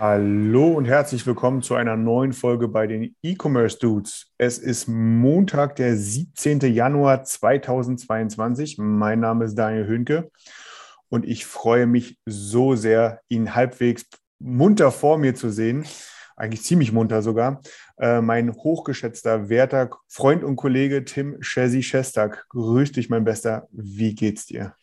Hallo und herzlich willkommen zu einer neuen Folge bei den E-Commerce Dudes. Es ist Montag, der 17. Januar 2022. Mein Name ist Daniel Hönke und ich freue mich so sehr, ihn halbwegs munter vor mir zu sehen. Eigentlich ziemlich munter sogar. Äh, mein hochgeschätzter, werter Freund und Kollege Tim Chesi Shestag. Grüß dich, mein Bester. Wie geht's dir?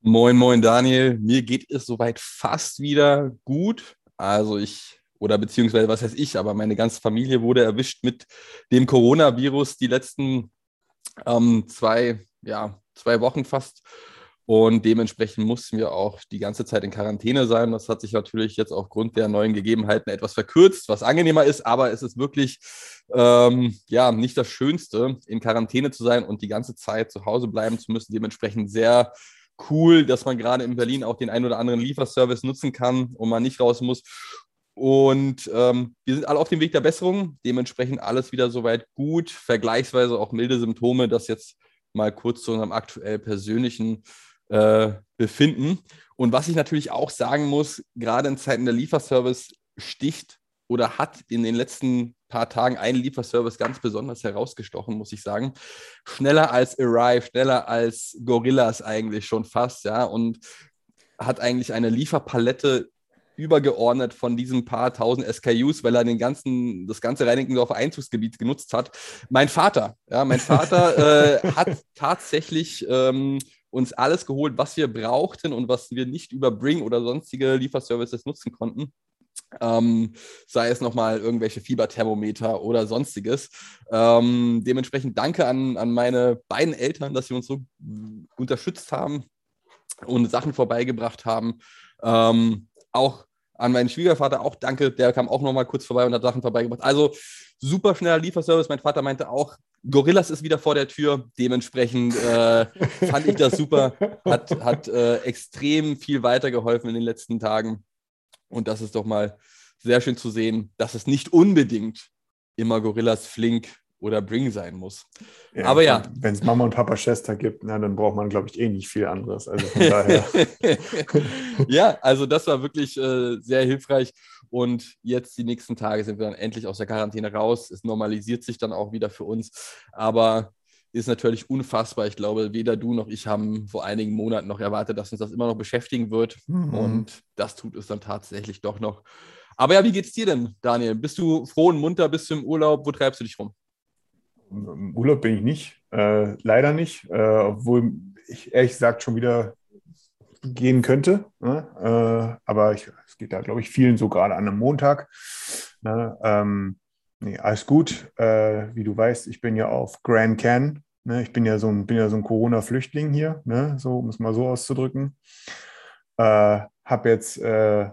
Moin, moin, Daniel. Mir geht es soweit fast wieder gut. Also ich, oder beziehungsweise was heißt ich, aber meine ganze Familie wurde erwischt mit dem Coronavirus die letzten ähm, zwei, ja, zwei Wochen fast. Und dementsprechend mussten wir auch die ganze Zeit in Quarantäne sein. Das hat sich natürlich jetzt aufgrund der neuen Gegebenheiten etwas verkürzt, was angenehmer ist, aber es ist wirklich ähm, ja nicht das Schönste, in Quarantäne zu sein und die ganze Zeit zu Hause bleiben zu müssen. Dementsprechend sehr cool, dass man gerade in Berlin auch den ein oder anderen Lieferservice nutzen kann und man nicht raus muss. Und ähm, wir sind alle auf dem Weg der Besserung. Dementsprechend alles wieder soweit gut. Vergleichsweise auch milde Symptome. Das jetzt mal kurz zu unserem aktuell persönlichen äh, Befinden. Und was ich natürlich auch sagen muss, gerade in Zeiten der Lieferservice sticht oder hat in den letzten paar Tagen ein Lieferservice ganz besonders herausgestochen, muss ich sagen. Schneller als Arrive, schneller als Gorillas eigentlich schon fast, ja, und hat eigentlich eine Lieferpalette übergeordnet von diesen paar tausend SKUs, weil er den ganzen, das ganze Reinickendorfer Einzugsgebiet genutzt hat. Mein Vater, ja, mein Vater äh, hat tatsächlich ähm, uns alles geholt, was wir brauchten und was wir nicht über Bring oder sonstige Lieferservices nutzen konnten. Ähm, sei es nochmal irgendwelche Fieberthermometer oder sonstiges. Ähm, dementsprechend danke an, an meine beiden Eltern, dass sie uns so unterstützt haben und Sachen vorbeigebracht haben. Ähm, auch an meinen Schwiegervater auch danke, der kam auch nochmal kurz vorbei und hat Sachen vorbeigebracht. Also super schneller Lieferservice. Mein Vater meinte auch, Gorillas ist wieder vor der Tür. Dementsprechend äh, fand ich das super. Hat, hat äh, extrem viel weitergeholfen in den letzten Tagen. Und das ist doch mal sehr schön zu sehen, dass es nicht unbedingt immer Gorillas Flink oder Bring sein muss. Ja, Aber ja. Wenn es Mama und Papa Chester gibt, na, dann braucht man, glaube ich, eh nicht viel anderes. Also von daher. ja, also das war wirklich äh, sehr hilfreich. Und jetzt die nächsten Tage sind wir dann endlich aus der Quarantäne raus. Es normalisiert sich dann auch wieder für uns. Aber ist natürlich unfassbar. Ich glaube, weder du noch ich haben vor einigen Monaten noch erwartet, dass uns das immer noch beschäftigen wird. Mhm. Und das tut es dann tatsächlich doch noch. Aber ja, wie geht's dir denn, Daniel? Bist du froh und munter? Bist du im Urlaub? Wo treibst du dich rum? Im Urlaub bin ich nicht, äh, leider nicht, äh, obwohl ich ehrlich gesagt schon wieder gehen könnte. Ne? Äh, aber es geht da, glaube ich, vielen so gerade an einem Montag. Ne? Ähm, nee, alles gut. Äh, wie du weißt, ich bin ja auf Grand Can. Ne? Ich bin ja so ein, bin ja so ein Corona-Flüchtling hier, ne? so, um es mal so auszudrücken. Äh, hab jetzt, äh,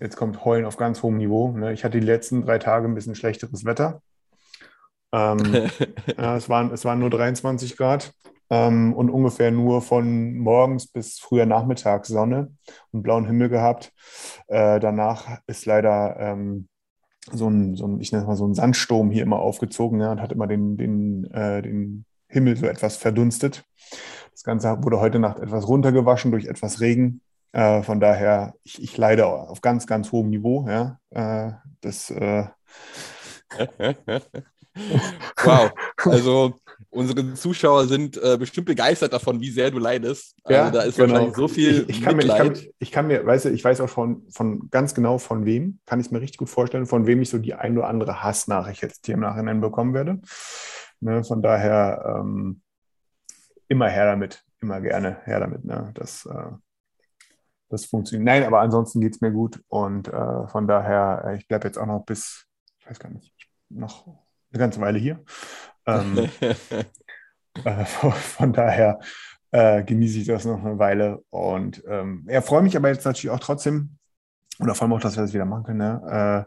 jetzt kommt Heulen auf ganz hohem Niveau. Ne? Ich hatte die letzten drei Tage ein bisschen schlechteres Wetter. Ähm, ja, es, waren, es waren nur 23 Grad ähm, und ungefähr nur von morgens bis früher Nachmittag Sonne und blauen Himmel gehabt. Äh, danach ist leider ähm, so ein, so ein, ich nenne es mal so ein Sandsturm hier immer aufgezogen ja, und hat immer den, den, äh, den Himmel so etwas verdunstet. Das Ganze wurde heute Nacht etwas runtergewaschen durch etwas Regen. Äh, von daher, ich, ich leide auf ganz, ganz hohem Niveau. Ja. Äh, das äh, wow. Also unsere Zuschauer sind äh, bestimmt begeistert davon, wie sehr du leidest. Also Ja, da ist genau. wahrscheinlich so viel ich, ich, kann mir, ich, kann, ich kann mir, weißt du, ich weiß auch von, von ganz genau von wem, kann ich es mir richtig gut vorstellen, von wem ich so die ein oder andere Hassnachricht jetzt hier im Nachhinein bekommen werde. Ne, von daher ähm, immer her damit, immer gerne her damit. Ne? Das, äh, das funktioniert. Nein, aber ansonsten geht es mir gut und äh, von daher, äh, ich bleibe jetzt auch noch bis, ich weiß gar nicht, noch eine ganze Weile hier. Ähm, äh, von daher äh, genieße ich das noch eine Weile. Und ähm, ja, freue mich aber jetzt natürlich auch trotzdem, oder vor allem auch, dass wir das wieder machen können, ne?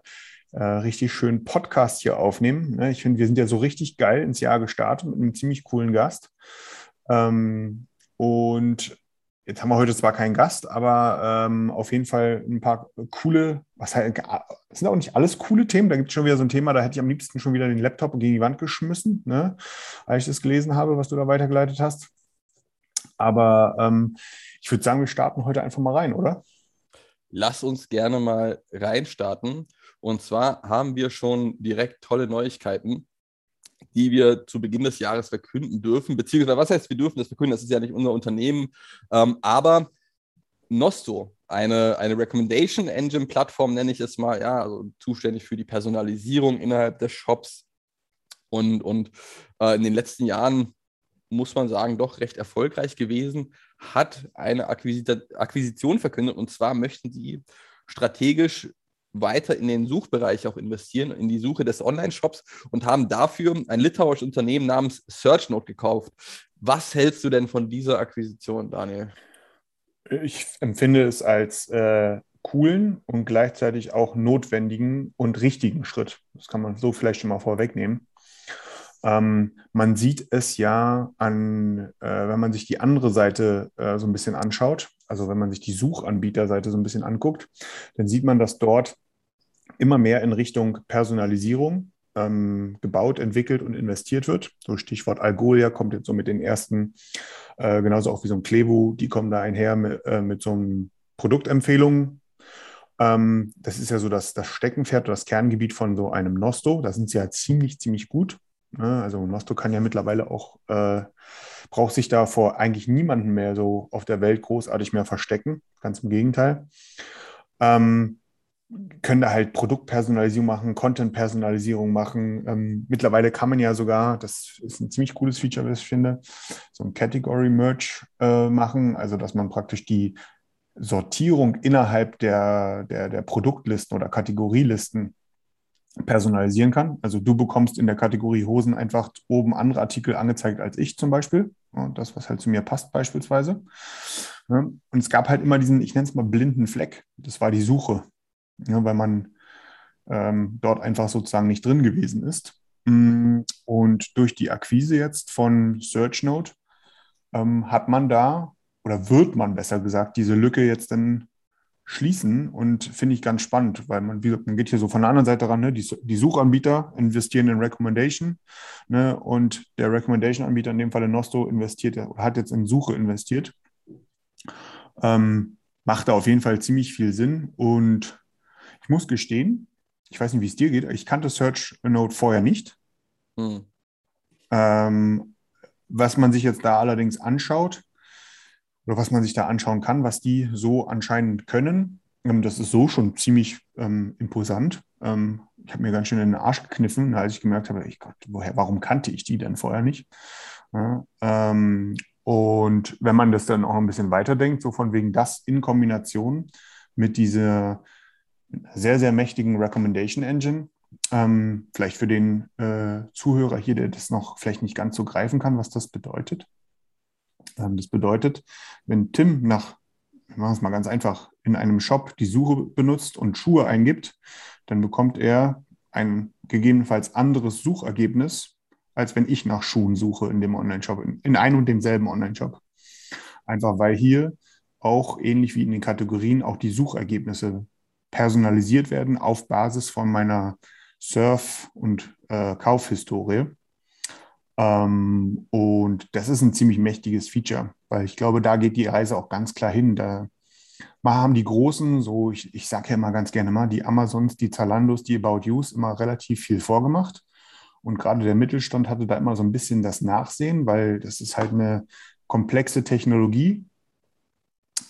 äh, äh, richtig schön Podcast hier aufnehmen. Ne? Ich finde, wir sind ja so richtig geil ins Jahr gestartet mit einem ziemlich coolen Gast. Ähm, und Jetzt haben wir heute zwar keinen Gast, aber ähm, auf jeden Fall ein paar coole, was halt, sind auch nicht alles coole Themen. Da gibt es schon wieder so ein Thema, da hätte ich am liebsten schon wieder den Laptop gegen die Wand geschmissen, ne? als ich das gelesen habe, was du da weitergeleitet hast. Aber ähm, ich würde sagen, wir starten heute einfach mal rein, oder? Lass uns gerne mal reinstarten. Und zwar haben wir schon direkt tolle Neuigkeiten die wir zu Beginn des Jahres verkünden dürfen. Beziehungsweise, was heißt, wir dürfen das verkünden? Das ist ja nicht unser Unternehmen. Ähm, aber Nosto, eine, eine Recommendation Engine Plattform, nenne ich es mal, ja, also zuständig für die Personalisierung innerhalb des Shops. Und, und äh, in den letzten Jahren muss man sagen, doch recht erfolgreich gewesen, hat eine Akquisition verkündet. Und zwar möchten sie strategisch weiter in den Suchbereich auch investieren, in die Suche des Online-Shops und haben dafür ein litauisches Unternehmen namens SearchNote gekauft. Was hältst du denn von dieser Akquisition, Daniel? Ich empfinde es als äh, coolen und gleichzeitig auch notwendigen und richtigen Schritt. Das kann man so vielleicht schon mal vorwegnehmen. Ähm, man sieht es ja an, äh, wenn man sich die andere Seite äh, so ein bisschen anschaut, also wenn man sich die Suchanbieterseite so ein bisschen anguckt, dann sieht man, dass dort immer mehr in Richtung Personalisierung ähm, gebaut, entwickelt und investiert wird. So Stichwort Algolia kommt jetzt so mit den ersten, äh, genauso auch wie so ein Klebu, die kommen da einher mit, äh, mit so einem Produktempfehlungen. Ähm, das ist ja so das, das Steckenpferd das Kerngebiet von so einem Nosto. Da sind sie ja ziemlich, ziemlich gut. Ne? Also Nosto kann ja mittlerweile auch, äh, braucht sich da vor eigentlich niemanden mehr so auf der Welt großartig mehr verstecken. Ganz im Gegenteil. Ähm, können da halt Produktpersonalisierung machen, Content-Personalisierung machen. Ähm, mittlerweile kann man ja sogar, das ist ein ziemlich cooles Feature, was ich finde, so ein Category-Merge äh, machen, also dass man praktisch die Sortierung innerhalb der, der, der Produktlisten oder Kategorielisten personalisieren kann. Also du bekommst in der Kategorie Hosen einfach oben andere Artikel angezeigt als ich zum Beispiel. Und das, was halt zu mir passt beispielsweise. Und es gab halt immer diesen, ich nenne es mal blinden Fleck. Das war die Suche, weil man ähm, dort einfach sozusagen nicht drin gewesen ist. Mm, und durch die Akquise jetzt von SearchNote ähm, hat man da, oder wird man besser gesagt, diese Lücke jetzt dann schließen und finde ich ganz spannend, weil man, wie gesagt, man geht hier so von der anderen Seite ran, ne? die, die Suchanbieter investieren in Recommendation ne? und der Recommendation-Anbieter, in dem Falle Nosto, investiert oder hat jetzt in Suche investiert. Ähm, macht da auf jeden Fall ziemlich viel Sinn und ich muss gestehen, ich weiß nicht, wie es dir geht, ich kannte Search Note vorher nicht. Hm. Ähm, was man sich jetzt da allerdings anschaut, oder was man sich da anschauen kann, was die so anscheinend können. Ähm, das ist so schon ziemlich ähm, imposant. Ähm, ich habe mir ganz schön in den Arsch gekniffen, als ich gemerkt habe, ich Gott, woher, warum kannte ich die denn vorher nicht? Ja, ähm, und wenn man das dann auch ein bisschen weiterdenkt, so von wegen das in Kombination mit dieser sehr, sehr mächtigen Recommendation Engine, ähm, vielleicht für den äh, Zuhörer hier, der das noch vielleicht nicht ganz so greifen kann, was das bedeutet. Ähm, das bedeutet, wenn Tim nach, wir machen es mal ganz einfach, in einem Shop die Suche benutzt und Schuhe eingibt, dann bekommt er ein gegebenenfalls anderes Suchergebnis, als wenn ich nach Schuhen suche in dem Online-Shop, in einem und demselben Online-Shop. Einfach weil hier auch ähnlich wie in den Kategorien auch die Suchergebnisse personalisiert werden auf Basis von meiner Surf- und äh, Kaufhistorie. Ähm, und das ist ein ziemlich mächtiges Feature, weil ich glaube, da geht die Reise auch ganz klar hin. Da haben die Großen, so ich, ich sage ja immer ganz gerne mal, die Amazons, die Zalandos, die About Yous immer relativ viel vorgemacht. Und gerade der Mittelstand hatte da immer so ein bisschen das Nachsehen, weil das ist halt eine komplexe Technologie,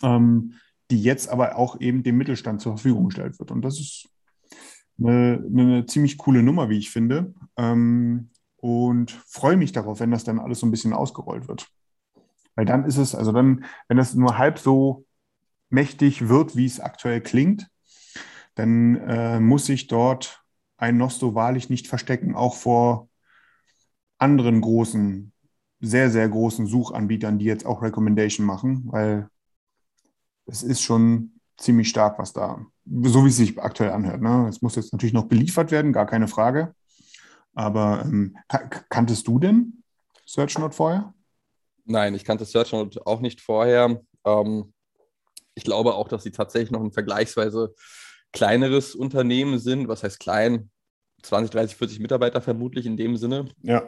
ähm, die jetzt aber auch eben dem Mittelstand zur Verfügung gestellt wird. Und das ist eine, eine ziemlich coole Nummer, wie ich finde. Ähm, und freue mich darauf, wenn das dann alles so ein bisschen ausgerollt wird. Weil dann ist es, also dann, wenn das nur halb so mächtig wird, wie es aktuell klingt, dann äh, muss sich dort ein Nosto wahrlich nicht verstecken, auch vor anderen großen sehr, sehr großen Suchanbietern, die jetzt auch Recommendation machen, weil es ist schon ziemlich stark, was da, so wie es sich aktuell anhört. Ne? Es muss jetzt natürlich noch beliefert werden, gar keine Frage. Aber ähm, kanntest du denn SearchNote vorher? Nein, ich kannte SearchNote auch nicht vorher. Ähm, ich glaube auch, dass sie tatsächlich noch ein vergleichsweise kleineres Unternehmen sind. Was heißt klein? 20, 30, 40 Mitarbeiter vermutlich in dem Sinne. Ja.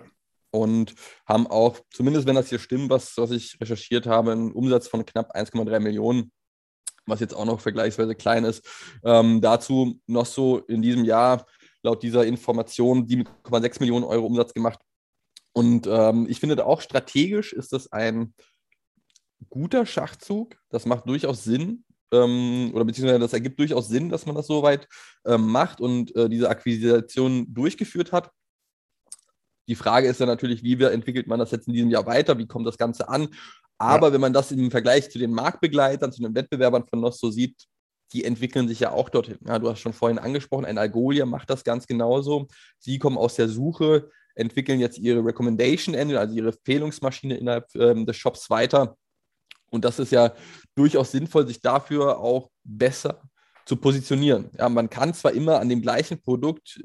Und haben auch, zumindest wenn das hier stimmt, was, was ich recherchiert habe, einen Umsatz von knapp 1,3 Millionen, was jetzt auch noch vergleichsweise klein ist. Ähm, dazu noch so in diesem Jahr laut dieser Information 7,6 Millionen Euro Umsatz gemacht. Und ähm, ich finde auch strategisch ist das ein guter Schachzug. Das macht durchaus Sinn. Ähm, oder beziehungsweise das ergibt durchaus Sinn, dass man das so weit ähm, macht und äh, diese Akquisition durchgeführt hat. Die Frage ist ja natürlich, wie entwickelt man das jetzt in diesem Jahr weiter? Wie kommt das Ganze an? Aber ja. wenn man das im Vergleich zu den Marktbegleitern, zu den Wettbewerbern von Nosto sieht, die entwickeln sich ja auch dorthin. Ja, du hast schon vorhin angesprochen, ein Algolia macht das ganz genauso. Sie kommen aus der Suche, entwickeln jetzt ihre Recommendation Engine, also ihre Empfehlungsmaschine innerhalb ähm, des Shops weiter. Und das ist ja durchaus sinnvoll, sich dafür auch besser zu positionieren. Ja, man kann zwar immer an dem gleichen Produkt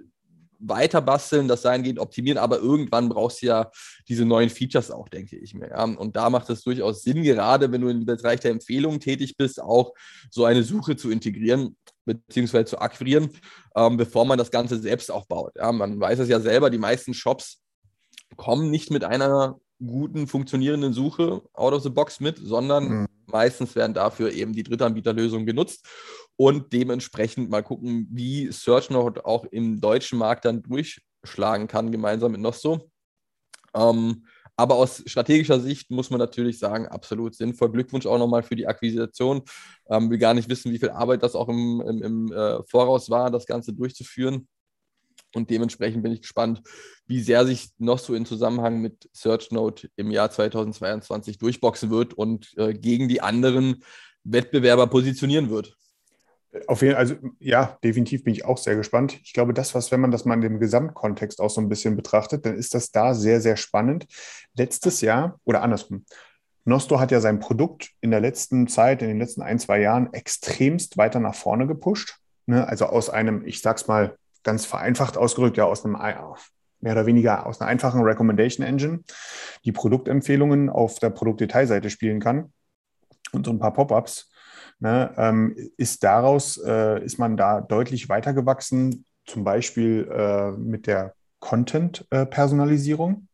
weiter basteln, das sein geht, optimieren, aber irgendwann brauchst du ja diese neuen Features auch, denke ich mir. Ja. Und da macht es durchaus Sinn, gerade wenn du im Bereich der Empfehlungen tätig bist, auch so eine Suche zu integrieren beziehungsweise zu akquirieren, ähm, bevor man das Ganze selbst aufbaut. Ja. Man weiß es ja selber, die meisten Shops kommen nicht mit einer guten, funktionierenden Suche out of the box mit, sondern mhm. meistens werden dafür eben die Drittanbieterlösungen genutzt und dementsprechend mal gucken, wie SearchNote auch im deutschen Markt dann durchschlagen kann, gemeinsam mit Nosto. Ähm, aber aus strategischer Sicht muss man natürlich sagen, absolut sinnvoll. Glückwunsch auch nochmal für die Akquisition. Ähm, wir gar nicht wissen, wie viel Arbeit das auch im, im, im äh, Voraus war, das Ganze durchzuführen. Und dementsprechend bin ich gespannt, wie sehr sich noch so in Zusammenhang mit SearchNote im Jahr 2022 durchboxen wird und äh, gegen die anderen Wettbewerber positionieren wird. Auf jeden Fall, also ja, definitiv bin ich auch sehr gespannt. Ich glaube, das, was, wenn man das mal in dem Gesamtkontext auch so ein bisschen betrachtet, dann ist das da sehr, sehr spannend. Letztes Jahr oder andersrum, Nosto hat ja sein Produkt in der letzten Zeit, in den letzten ein, zwei Jahren extremst weiter nach vorne gepusht. Ne? Also aus einem, ich sag's mal ganz vereinfacht ausgedrückt, ja, aus einem mehr oder weniger aus einer einfachen Recommendation Engine, die Produktempfehlungen auf der Produktdetailseite spielen kann und so ein paar Pop-ups ne, ähm, ist daraus, äh, ist man da deutlich weitergewachsen, zum Beispiel äh, mit der Content-Personalisierung.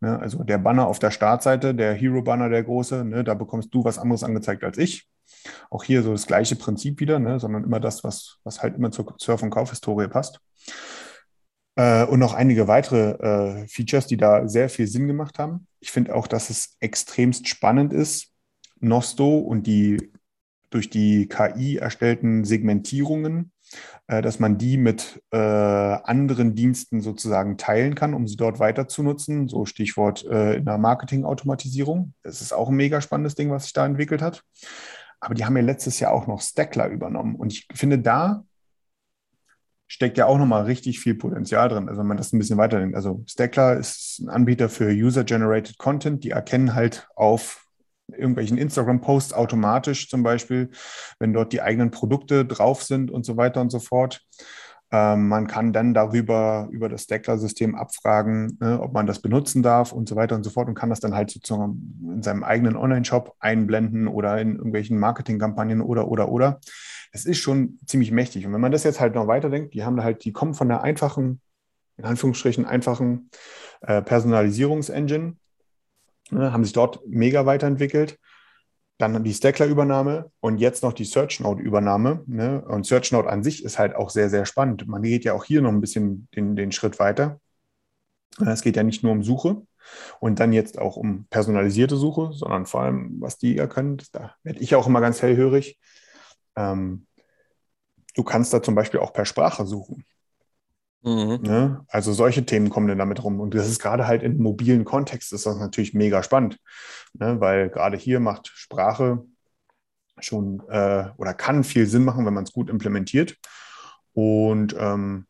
Ne, also der Banner auf der Startseite, der Hero-Banner, der große, ne, da bekommst du was anderes angezeigt als ich. Auch hier so das gleiche Prinzip wieder, ne, sondern immer das, was, was halt immer zur Surf- und Kaufhistorie passt. Äh, und noch einige weitere äh, Features, die da sehr viel Sinn gemacht haben. Ich finde auch, dass es extremst spannend ist, Nosto und die durch die KI erstellten Segmentierungen, äh, dass man die mit äh, anderen Diensten sozusagen teilen kann, um sie dort weiter zu nutzen. So Stichwort äh, in der Marketing-Automatisierung. Das ist auch ein mega spannendes Ding, was sich da entwickelt hat. Aber die haben ja letztes Jahr auch noch Stackler übernommen. Und ich finde, da steckt ja auch nochmal richtig viel Potenzial drin. Also wenn man das ein bisschen weiterdenkt. Also Stackler ist ein Anbieter für User-Generated Content. Die erkennen halt auf irgendwelchen Instagram-Posts automatisch zum Beispiel, wenn dort die eigenen Produkte drauf sind und so weiter und so fort. Ähm, man kann dann darüber, über das Stackler-System abfragen, ne, ob man das benutzen darf und so weiter und so fort und kann das dann halt sozusagen in seinem eigenen Online-Shop einblenden oder in irgendwelchen Marketingkampagnen oder, oder, oder. Es ist schon ziemlich mächtig. Und wenn man das jetzt halt noch weiterdenkt, die haben halt, die kommen von der einfachen, in Anführungsstrichen einfachen äh, Personalisierungsengine, ne, haben sich dort mega weiterentwickelt. Dann die Stackler-Übernahme und jetzt noch die SearchNote-Übernahme. Ne? Und SearchNote an sich ist halt auch sehr, sehr spannend. Man geht ja auch hier noch ein bisschen den, den Schritt weiter. Es geht ja nicht nur um Suche und dann jetzt auch um personalisierte Suche, sondern vor allem, was die ja können. Da werde ich auch immer ganz hellhörig. Ähm, du kannst da zum Beispiel auch per Sprache suchen. Mhm. Ne? Also solche Themen kommen dann damit rum. Und das ist gerade halt im mobilen Kontext ist das natürlich mega spannend, ne? weil gerade hier macht Sprache schon äh, oder kann viel Sinn machen, wenn man es gut implementiert. Und ähm,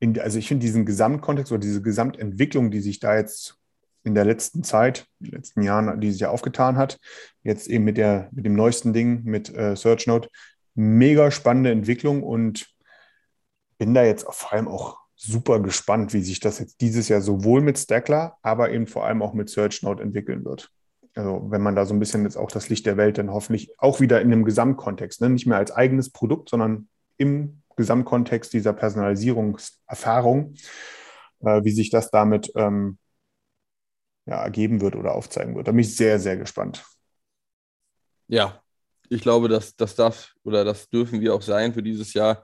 in, also ich finde diesen Gesamtkontext oder diese Gesamtentwicklung, die sich da jetzt in der letzten Zeit, in den letzten Jahren, die sich ja aufgetan hat. Jetzt eben mit, der, mit dem neuesten Ding, mit äh, SearchNote. Mega spannende Entwicklung und bin da jetzt vor allem auch super gespannt, wie sich das jetzt dieses Jahr sowohl mit Stackler, aber eben vor allem auch mit SearchNote entwickeln wird. Also wenn man da so ein bisschen jetzt auch das Licht der Welt dann hoffentlich auch wieder in einem Gesamtkontext, ne? nicht mehr als eigenes Produkt, sondern im Gesamtkontext dieser Personalisierungserfahrung, äh, wie sich das damit ähm, ja, ergeben wird oder aufzeigen wird. Da bin ich sehr, sehr gespannt. Ja, ich glaube, dass das darf oder das dürfen wir auch sein für dieses Jahr.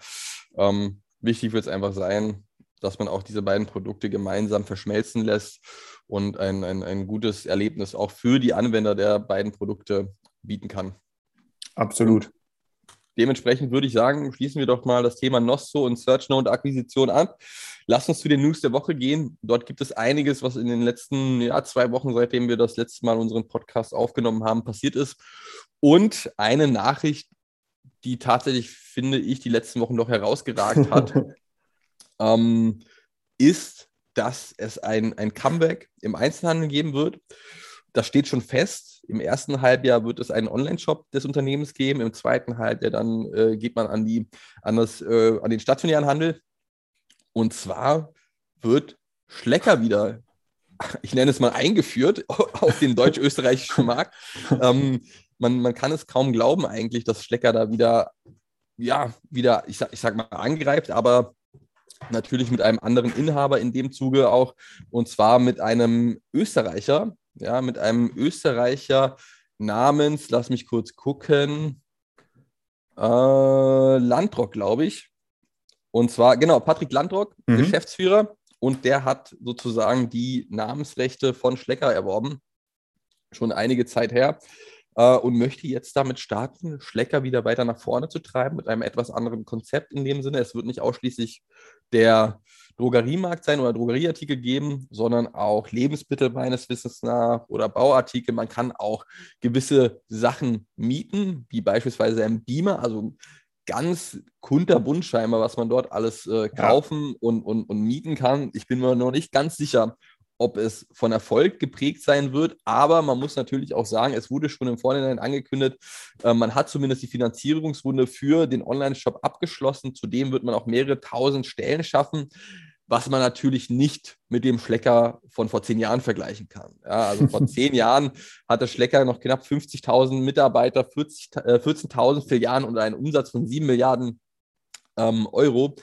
Ähm, wichtig wird es einfach sein, dass man auch diese beiden Produkte gemeinsam verschmelzen lässt und ein, ein, ein gutes Erlebnis auch für die Anwender der beiden Produkte bieten kann. Absolut. Dementsprechend würde ich sagen, schließen wir doch mal das Thema Nosso und SearchNote Akquisition ab. Lass uns zu den News der Woche gehen. Dort gibt es einiges, was in den letzten ja, zwei Wochen, seitdem wir das letzte Mal unseren Podcast aufgenommen haben, passiert ist. Und eine Nachricht, die tatsächlich, finde ich, die letzten Wochen noch herausgeragt hat, ähm, ist, dass es ein, ein Comeback im Einzelhandel geben wird. Das steht schon fest. Im ersten Halbjahr wird es einen Online-Shop des Unternehmens geben. Im zweiten Halbjahr dann äh, geht man an, die, an, das, äh, an den stationären Handel. Und zwar wird Schlecker wieder, ich nenne es mal eingeführt, auf den deutsch-österreichischen Markt. Ähm, man, man kann es kaum glauben eigentlich, dass Schlecker da wieder, ja, wieder, ich sag, ich sag mal, angreift, aber natürlich mit einem anderen Inhaber in dem Zuge auch, und zwar mit einem Österreicher, ja, mit einem Österreicher namens, lass mich kurz gucken, äh, Landrock, glaube ich. Und zwar, genau, Patrick Landrock, mhm. Geschäftsführer, und der hat sozusagen die Namensrechte von Schlecker erworben, schon einige Zeit her, äh, und möchte jetzt damit starten, Schlecker wieder weiter nach vorne zu treiben, mit einem etwas anderen Konzept in dem Sinne. Es wird nicht ausschließlich der Drogeriemarkt sein oder Drogerieartikel geben, sondern auch Lebensmittel meines Wissens nach oder Bauartikel. Man kann auch gewisse Sachen mieten, wie beispielsweise ein Beamer, also ganz kunterbunt scheinbar, was man dort alles äh, kaufen ja. und, und, und mieten kann. Ich bin mir noch nicht ganz sicher, ob es von Erfolg geprägt sein wird. Aber man muss natürlich auch sagen, es wurde schon im Vorhinein angekündigt, äh, man hat zumindest die Finanzierungsrunde für den Online-Shop abgeschlossen. Zudem wird man auch mehrere tausend Stellen schaffen was man natürlich nicht mit dem Schlecker von vor zehn Jahren vergleichen kann. Ja, also vor zehn Jahren hatte Schlecker noch knapp 50.000 Mitarbeiter, 40, äh, 14.000 Filialen und einen Umsatz von 7 Milliarden ähm, Euro.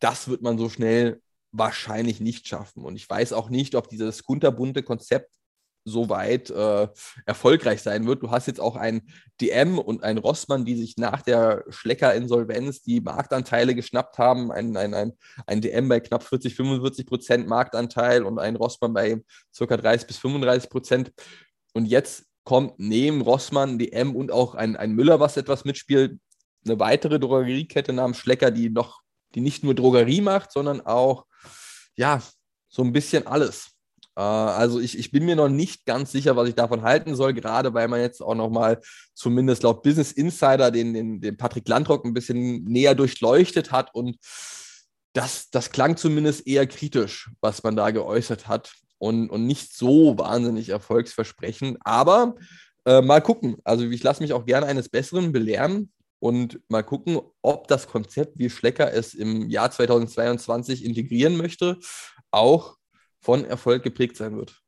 Das wird man so schnell wahrscheinlich nicht schaffen. Und ich weiß auch nicht, ob dieses kunterbunte Konzept so weit äh, erfolgreich sein wird. Du hast jetzt auch ein DM und ein Rossmann, die sich nach der Schlecker-Insolvenz die Marktanteile geschnappt haben. Ein, ein, ein, ein DM bei knapp 40, 45 Prozent Marktanteil und ein Rossmann bei ca. 30 bis 35 Prozent. Und jetzt kommt neben Rossmann, DM und auch ein, ein Müller, was etwas mitspielt, eine weitere Drogeriekette namens Schlecker, die noch, die nicht nur Drogerie macht, sondern auch, ja, so ein bisschen alles. Äh, also ich, ich bin mir noch nicht ganz sicher, was ich davon halten soll, gerade weil man jetzt auch nochmal zumindest laut Business Insider den, den, den Patrick Landrock ein bisschen näher durchleuchtet hat und das, das klang zumindest eher kritisch, was man da geäußert hat und, und nicht so wahnsinnig erfolgsversprechend. Aber äh, mal gucken. Also ich lasse mich auch gerne eines Besseren belehren und mal gucken, ob das Konzept, wie Schlecker es im Jahr 2022 integrieren möchte, auch von Erfolg geprägt sein wird.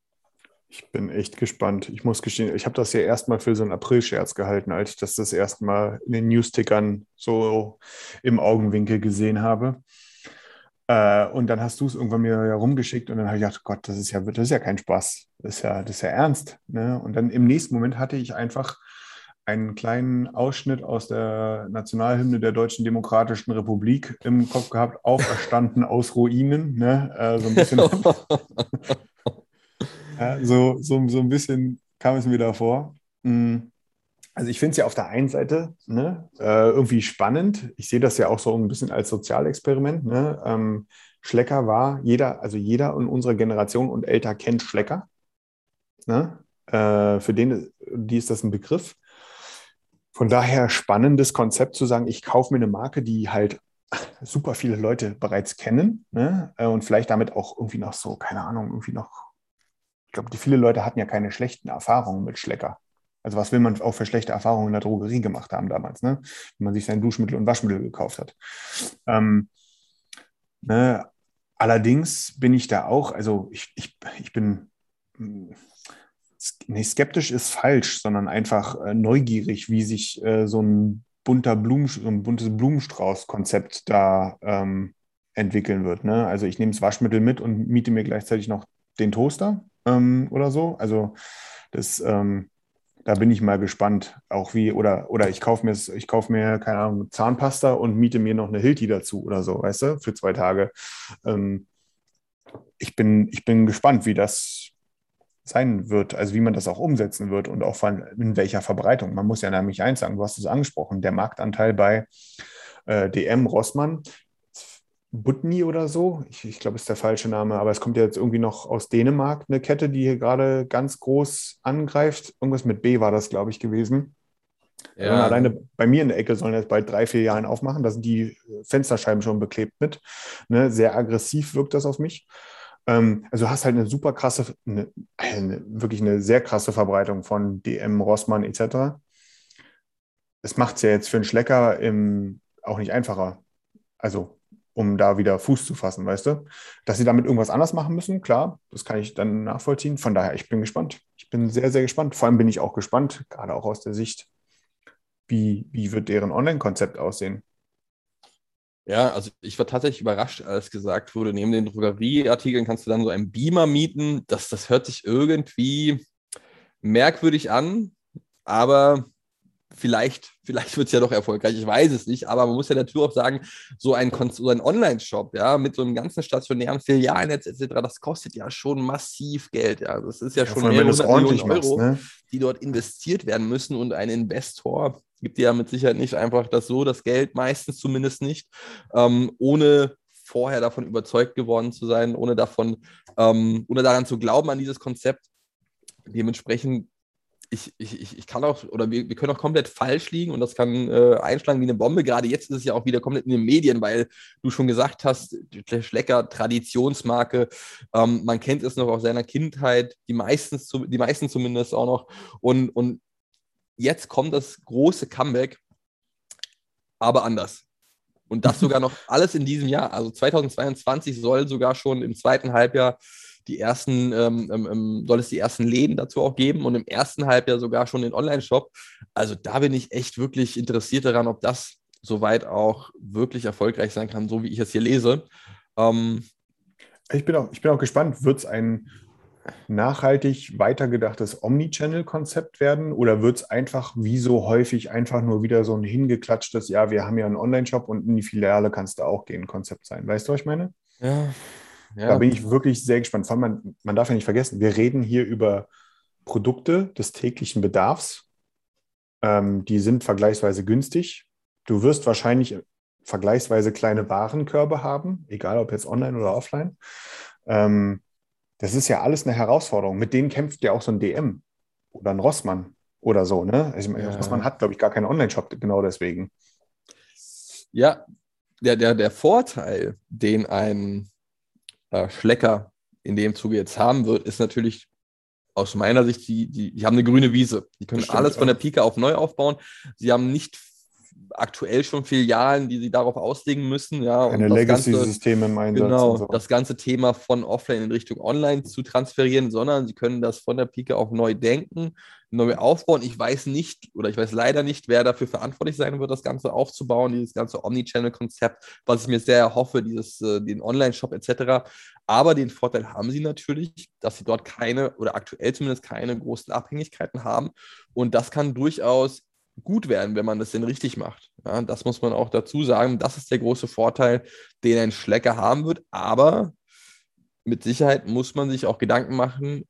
Ich bin echt gespannt. Ich muss gestehen, ich habe das ja erstmal für so einen April-Scherz gehalten, als ich das das erste Mal in den Newstickern so im Augenwinkel gesehen habe. Äh, und dann hast du es irgendwann mir ja rumgeschickt und dann habe ich gedacht, Gott, das ist ja, das ist ja kein Spaß. Das ist ja, das ist ja ernst. Ne? Und dann im nächsten Moment hatte ich einfach einen kleinen Ausschnitt aus der Nationalhymne der Deutschen Demokratischen Republik im Kopf gehabt, auferstanden aus Ruinen. Ne? Äh, so ein bisschen. ja, so, so, so ein bisschen kam es mir da vor. Mm. Also ich finde es ja auf der einen Seite ne, äh, irgendwie spannend. Ich sehe das ja auch so ein bisschen als Sozialexperiment. Ne? Ähm, Schlecker war jeder, also jeder in unserer Generation und älter kennt Schlecker. Ne? Äh, für den, die ist das ein Begriff. Von daher spannendes Konzept zu sagen, ich kaufe mir eine Marke, die halt super viele Leute bereits kennen ne? Äh, und vielleicht damit auch irgendwie noch so, keine Ahnung, irgendwie noch glaube, die viele Leute hatten ja keine schlechten Erfahrungen mit Schlecker. Also was will man auch für schlechte Erfahrungen in der Drogerie gemacht haben damals, ne? wenn man sich sein Duschmittel und Waschmittel gekauft hat. Ähm, ne? Allerdings bin ich da auch, also ich, ich, ich bin nicht skeptisch ist falsch, sondern einfach äh, neugierig, wie sich äh, so ein bunter Blumen, so ein buntes Blumenstrauß-Konzept da ähm, entwickeln wird. Ne? Also ich nehme das Waschmittel mit und miete mir gleichzeitig noch den Toaster ähm, oder so. Also das, ähm, da bin ich mal gespannt, auch wie, oder, oder ich kaufe mir, ich kaufe mir, keine Ahnung, Zahnpasta und miete mir noch eine Hilti dazu oder so, weißt du, für zwei Tage. Ähm, ich, bin, ich bin gespannt, wie das sein wird, also wie man das auch umsetzen wird und auch von, in welcher Verbreitung. Man muss ja nämlich eins sagen, du hast es angesprochen, der Marktanteil bei äh, DM Rossmann, Butni oder so, ich, ich glaube, ist der falsche Name, aber es kommt ja jetzt irgendwie noch aus Dänemark eine Kette, die hier gerade ganz groß angreift. Irgendwas mit B war das, glaube ich, gewesen. Ja. Alleine bei mir in der Ecke sollen jetzt bald drei, vier Jahre aufmachen. Da sind die Fensterscheiben schon beklebt mit. Ne? Sehr aggressiv wirkt das auf mich. Ähm, also hast halt eine super krasse, eine, eine, wirklich eine sehr krasse Verbreitung von DM, Rossmann etc. Es macht es ja jetzt für einen Schlecker im, auch nicht einfacher. Also um da wieder Fuß zu fassen, weißt du? Dass sie damit irgendwas anders machen müssen, klar, das kann ich dann nachvollziehen. Von daher, ich bin gespannt. Ich bin sehr, sehr gespannt. Vor allem bin ich auch gespannt, gerade auch aus der Sicht, wie, wie wird deren Online-Konzept aussehen? Ja, also ich war tatsächlich überrascht, als gesagt wurde, neben den Drogerieartikeln kannst du dann so einen Beamer mieten. Das, das hört sich irgendwie merkwürdig an, aber vielleicht, vielleicht wird es ja doch erfolgreich, ich weiß es nicht, aber man muss ja natürlich auch sagen, so ein, so ein Online-Shop, ja, mit so einem ganzen stationären Filialnetz etc., das kostet ja schon massiv Geld, ja, das ist ja, ja schon mehrere Millionen Euro, machst, ne? die dort investiert werden müssen und ein Investor gibt dir ja mit Sicherheit nicht einfach das so, das Geld meistens zumindest nicht, ähm, ohne vorher davon überzeugt geworden zu sein, ohne davon, ähm, ohne daran zu glauben an dieses Konzept. Dementsprechend, ich, ich, ich kann auch, oder wir, wir können auch komplett falsch liegen und das kann äh, einschlagen wie eine Bombe. Gerade jetzt ist es ja auch wieder komplett in den Medien, weil du schon gesagt hast, Schlecker, Traditionsmarke, ähm, man kennt es noch aus seiner Kindheit, die meisten, die meisten zumindest auch noch. Und, und jetzt kommt das große Comeback, aber anders. Und das sogar noch alles in diesem Jahr. Also 2022 soll sogar schon im zweiten Halbjahr die ersten, ähm, ähm, ähm, soll es die ersten Läden dazu auch geben und im ersten Halbjahr sogar schon den Online-Shop. Also da bin ich echt wirklich interessiert daran, ob das soweit auch wirklich erfolgreich sein kann, so wie ich es hier lese. Ähm, ich, bin auch, ich bin auch gespannt, wird es ein nachhaltig weitergedachtes Omnichannel-Konzept werden oder wird es einfach wie so häufig einfach nur wieder so ein hingeklatschtes, ja, wir haben ja einen Online-Shop und in die Filiale kannst du auch gehen, Konzept sein? Weißt du, was ich meine? Ja. Ja. Da bin ich wirklich sehr gespannt. Vor allem, man, man darf ja nicht vergessen, wir reden hier über Produkte des täglichen Bedarfs. Ähm, die sind vergleichsweise günstig. Du wirst wahrscheinlich vergleichsweise kleine Warenkörbe haben, egal ob jetzt online oder offline. Ähm, das ist ja alles eine Herausforderung. Mit denen kämpft ja auch so ein DM oder ein Rossmann oder so. Ne? Also, ja. Rossmann hat, glaube ich, gar keinen Online-Shop, genau deswegen. Ja, der, der, der Vorteil, den ein äh, Schlecker in dem Zuge jetzt haben wird, ist natürlich aus meiner Sicht, die, die, die haben eine grüne Wiese. Die können alles von der Pike auf neu aufbauen. Sie haben nicht aktuell schon Filialen, die sie darauf auslegen müssen. Ja, Keine Legacy-Systeme im Einsatz. Genau, so. das ganze Thema von Offline in Richtung Online zu transferieren, sondern sie können das von der Pike auf neu denken, neu aufbauen. Ich weiß nicht oder ich weiß leider nicht, wer dafür verantwortlich sein wird, das Ganze aufzubauen, dieses ganze Omnichannel-Konzept, was ich mir sehr erhoffe, dieses, äh, den Online-Shop etc. Aber den Vorteil haben sie natürlich, dass sie dort keine oder aktuell zumindest keine großen Abhängigkeiten haben. Und das kann durchaus gut werden, wenn man das denn richtig macht. Ja, das muss man auch dazu sagen. Das ist der große Vorteil, den ein Schlecker haben wird. Aber mit Sicherheit muss man sich auch Gedanken machen,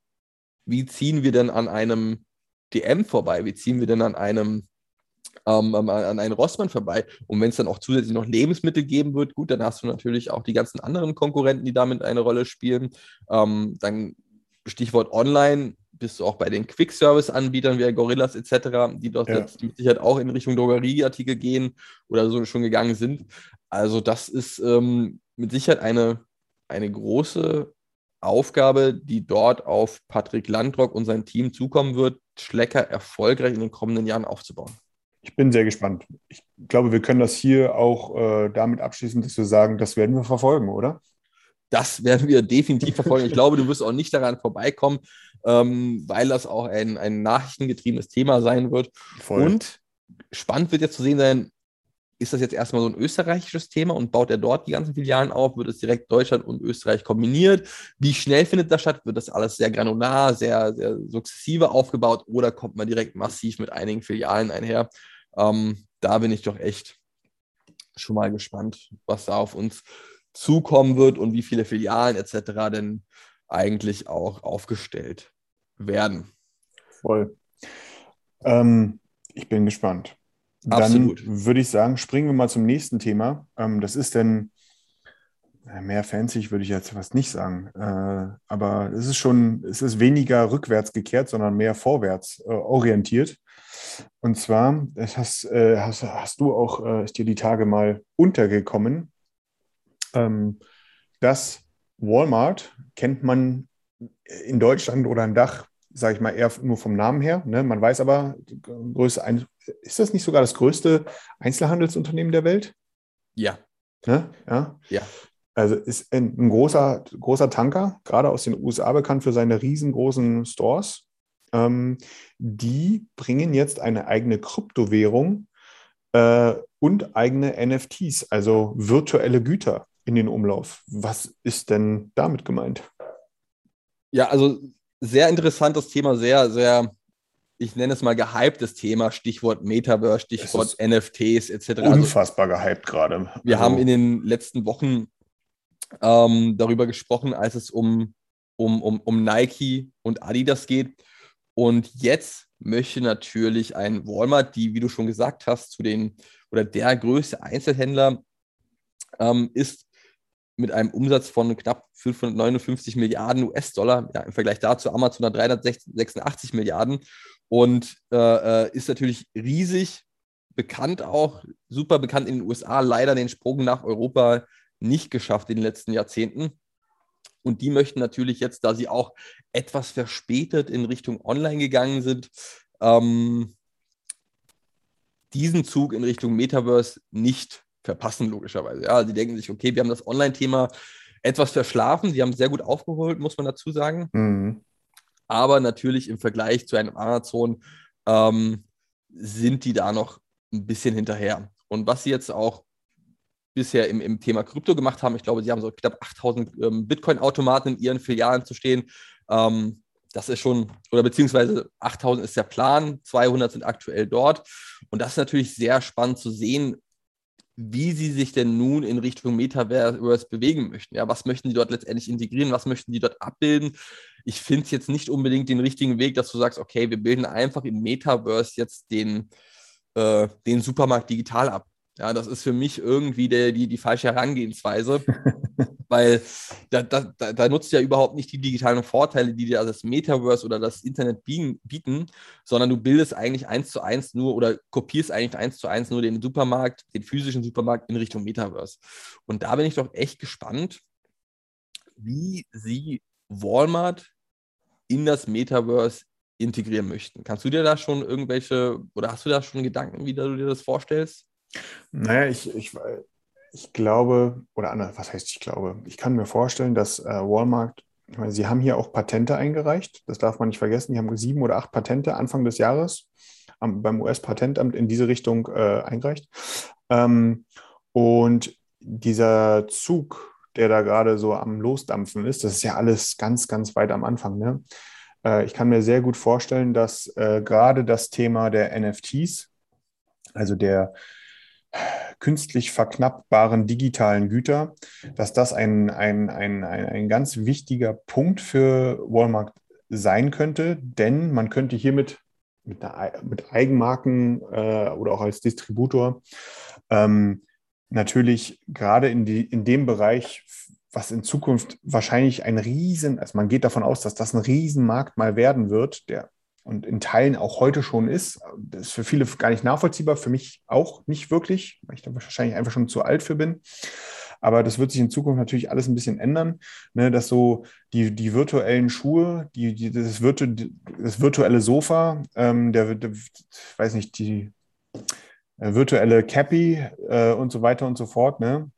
wie ziehen wir denn an einem DM vorbei? Wie ziehen wir denn an einem ähm, an einen Rossmann vorbei? Und wenn es dann auch zusätzlich noch Lebensmittel geben wird, gut, dann hast du natürlich auch die ganzen anderen Konkurrenten, die damit eine Rolle spielen. Ähm, dann Stichwort Online, bist du auch bei den Quick-Service-Anbietern wie Gorillas etc., die dort ja. mit Sicherheit auch in Richtung Drogerieartikel gehen oder so schon gegangen sind. Also das ist ähm, mit Sicherheit eine, eine große Aufgabe, die dort auf Patrick Landrock und sein Team zukommen wird, Schlecker erfolgreich in den kommenden Jahren aufzubauen. Ich bin sehr gespannt. Ich glaube, wir können das hier auch äh, damit abschließen, dass wir sagen, das werden wir verfolgen, oder? Das werden wir definitiv verfolgen. Ich glaube, du wirst auch nicht daran vorbeikommen, ähm, weil das auch ein, ein nachrichtengetriebenes Thema sein wird. Voll. Und spannend wird jetzt zu sehen sein, ist das jetzt erstmal so ein österreichisches Thema und baut er dort die ganzen Filialen auf? Wird es direkt Deutschland und Österreich kombiniert? Wie schnell findet das statt? Wird das alles sehr granular, sehr, sehr sukzessive aufgebaut oder kommt man direkt massiv mit einigen Filialen einher? Ähm, da bin ich doch echt schon mal gespannt, was da auf uns zukommen wird und wie viele Filialen etc. denn eigentlich auch aufgestellt werden. Voll. Ähm, ich bin gespannt. Absolut. Dann würde ich sagen, springen wir mal zum nächsten Thema. Ähm, das ist denn mehr fancy, würde ich jetzt fast nicht sagen. Äh, aber es ist schon, es ist weniger rückwärts gekehrt, sondern mehr vorwärts äh, orientiert. Und zwar, hast, äh, hast, hast du auch, äh, ist dir die Tage mal untergekommen, ähm, dass Walmart kennt man in Deutschland oder im Dach, sage ich mal, eher nur vom Namen her. Ne? Man weiß aber, größte, ist das nicht sogar das größte Einzelhandelsunternehmen der Welt? Ja. Ne? Ja. Ja. Also ist ein, ein, großer, großer Tanker, gerade aus den USA bekannt für seine riesengroßen Stores. Ähm, die bringen jetzt eine eigene Kryptowährung äh, und eigene NFTs, also virtuelle Güter in den Umlauf. Was ist denn damit gemeint? Ja, also sehr interessantes Thema, sehr, sehr, ich nenne es mal gehyptes Thema, Stichwort Metaverse, Stichwort NFTs etc. Also unfassbar also, gehypt gerade. Wir also, haben in den letzten Wochen ähm, darüber gesprochen, als es um, um, um, um Nike und Adidas geht. Und jetzt möchte natürlich ein Walmart, die, wie du schon gesagt hast, zu den oder der größte Einzelhändler ähm, ist, mit einem Umsatz von knapp 559 Milliarden US-Dollar, ja, im Vergleich dazu Amazon hat 386 Milliarden und äh, äh, ist natürlich riesig, bekannt auch, super bekannt in den USA, leider den Sprung nach Europa nicht geschafft in den letzten Jahrzehnten. Und die möchten natürlich jetzt, da sie auch etwas verspätet in Richtung Online gegangen sind, ähm, diesen Zug in Richtung Metaverse nicht verpassen, logischerweise. Ja, sie denken sich, okay, wir haben das Online-Thema etwas verschlafen. Sie haben sehr gut aufgeholt, muss man dazu sagen. Mhm. Aber natürlich im Vergleich zu einem Amazon ähm, sind die da noch ein bisschen hinterher. Und was sie jetzt auch bisher im, im Thema Krypto gemacht haben, ich glaube, sie haben so knapp 8000 ähm, Bitcoin-Automaten in ihren Filialen zu stehen. Ähm, das ist schon, oder beziehungsweise 8000 ist der Plan, 200 sind aktuell dort. Und das ist natürlich sehr spannend zu sehen, wie sie sich denn nun in Richtung Metaverse bewegen möchten. Ja, was möchten sie dort letztendlich integrieren? Was möchten sie dort abbilden? Ich finde es jetzt nicht unbedingt den richtigen Weg, dass du sagst, okay, wir bilden einfach im Metaverse jetzt den, äh, den Supermarkt digital ab. Ja, das ist für mich irgendwie der, die, die falsche Herangehensweise, weil da, da, da, nutzt ja überhaupt nicht die digitalen Vorteile, die dir das Metaverse oder das Internet bieten, sondern du bildest eigentlich eins zu eins nur oder kopierst eigentlich eins zu eins nur den Supermarkt, den physischen Supermarkt in Richtung Metaverse. Und da bin ich doch echt gespannt, wie sie Walmart in das Metaverse integrieren möchten. Kannst du dir da schon irgendwelche oder hast du da schon Gedanken, wie du dir das vorstellst? Naja, ich, ich, ich glaube, oder anders, was heißt ich glaube? Ich kann mir vorstellen, dass äh, Walmart, ich meine, sie haben hier auch Patente eingereicht, das darf man nicht vergessen, die haben sieben oder acht Patente Anfang des Jahres am, beim US-Patentamt in diese Richtung äh, eingereicht. Ähm, und dieser Zug, der da gerade so am Losdampfen ist, das ist ja alles ganz, ganz weit am Anfang. Ne? Äh, ich kann mir sehr gut vorstellen, dass äh, gerade das Thema der NFTs, also der künstlich verknappbaren digitalen Güter, dass das ein, ein, ein, ein, ein ganz wichtiger Punkt für Walmart sein könnte, denn man könnte hiermit mit, mit Eigenmarken äh, oder auch als Distributor ähm, natürlich gerade in, in dem Bereich, was in Zukunft wahrscheinlich ein Riesen, also man geht davon aus, dass das ein Riesenmarkt mal werden wird, der und in Teilen auch heute schon ist. Das ist für viele gar nicht nachvollziehbar, für mich auch nicht wirklich, weil ich da wahrscheinlich einfach schon zu alt für bin. Aber das wird sich in Zukunft natürlich alles ein bisschen ändern, ne, dass so die, die virtuellen Schuhe, die, die, das, virtu das virtuelle Sofa, ähm, der, der, weiß nicht, die äh, virtuelle Cappy äh, und so weiter und so fort. Ne?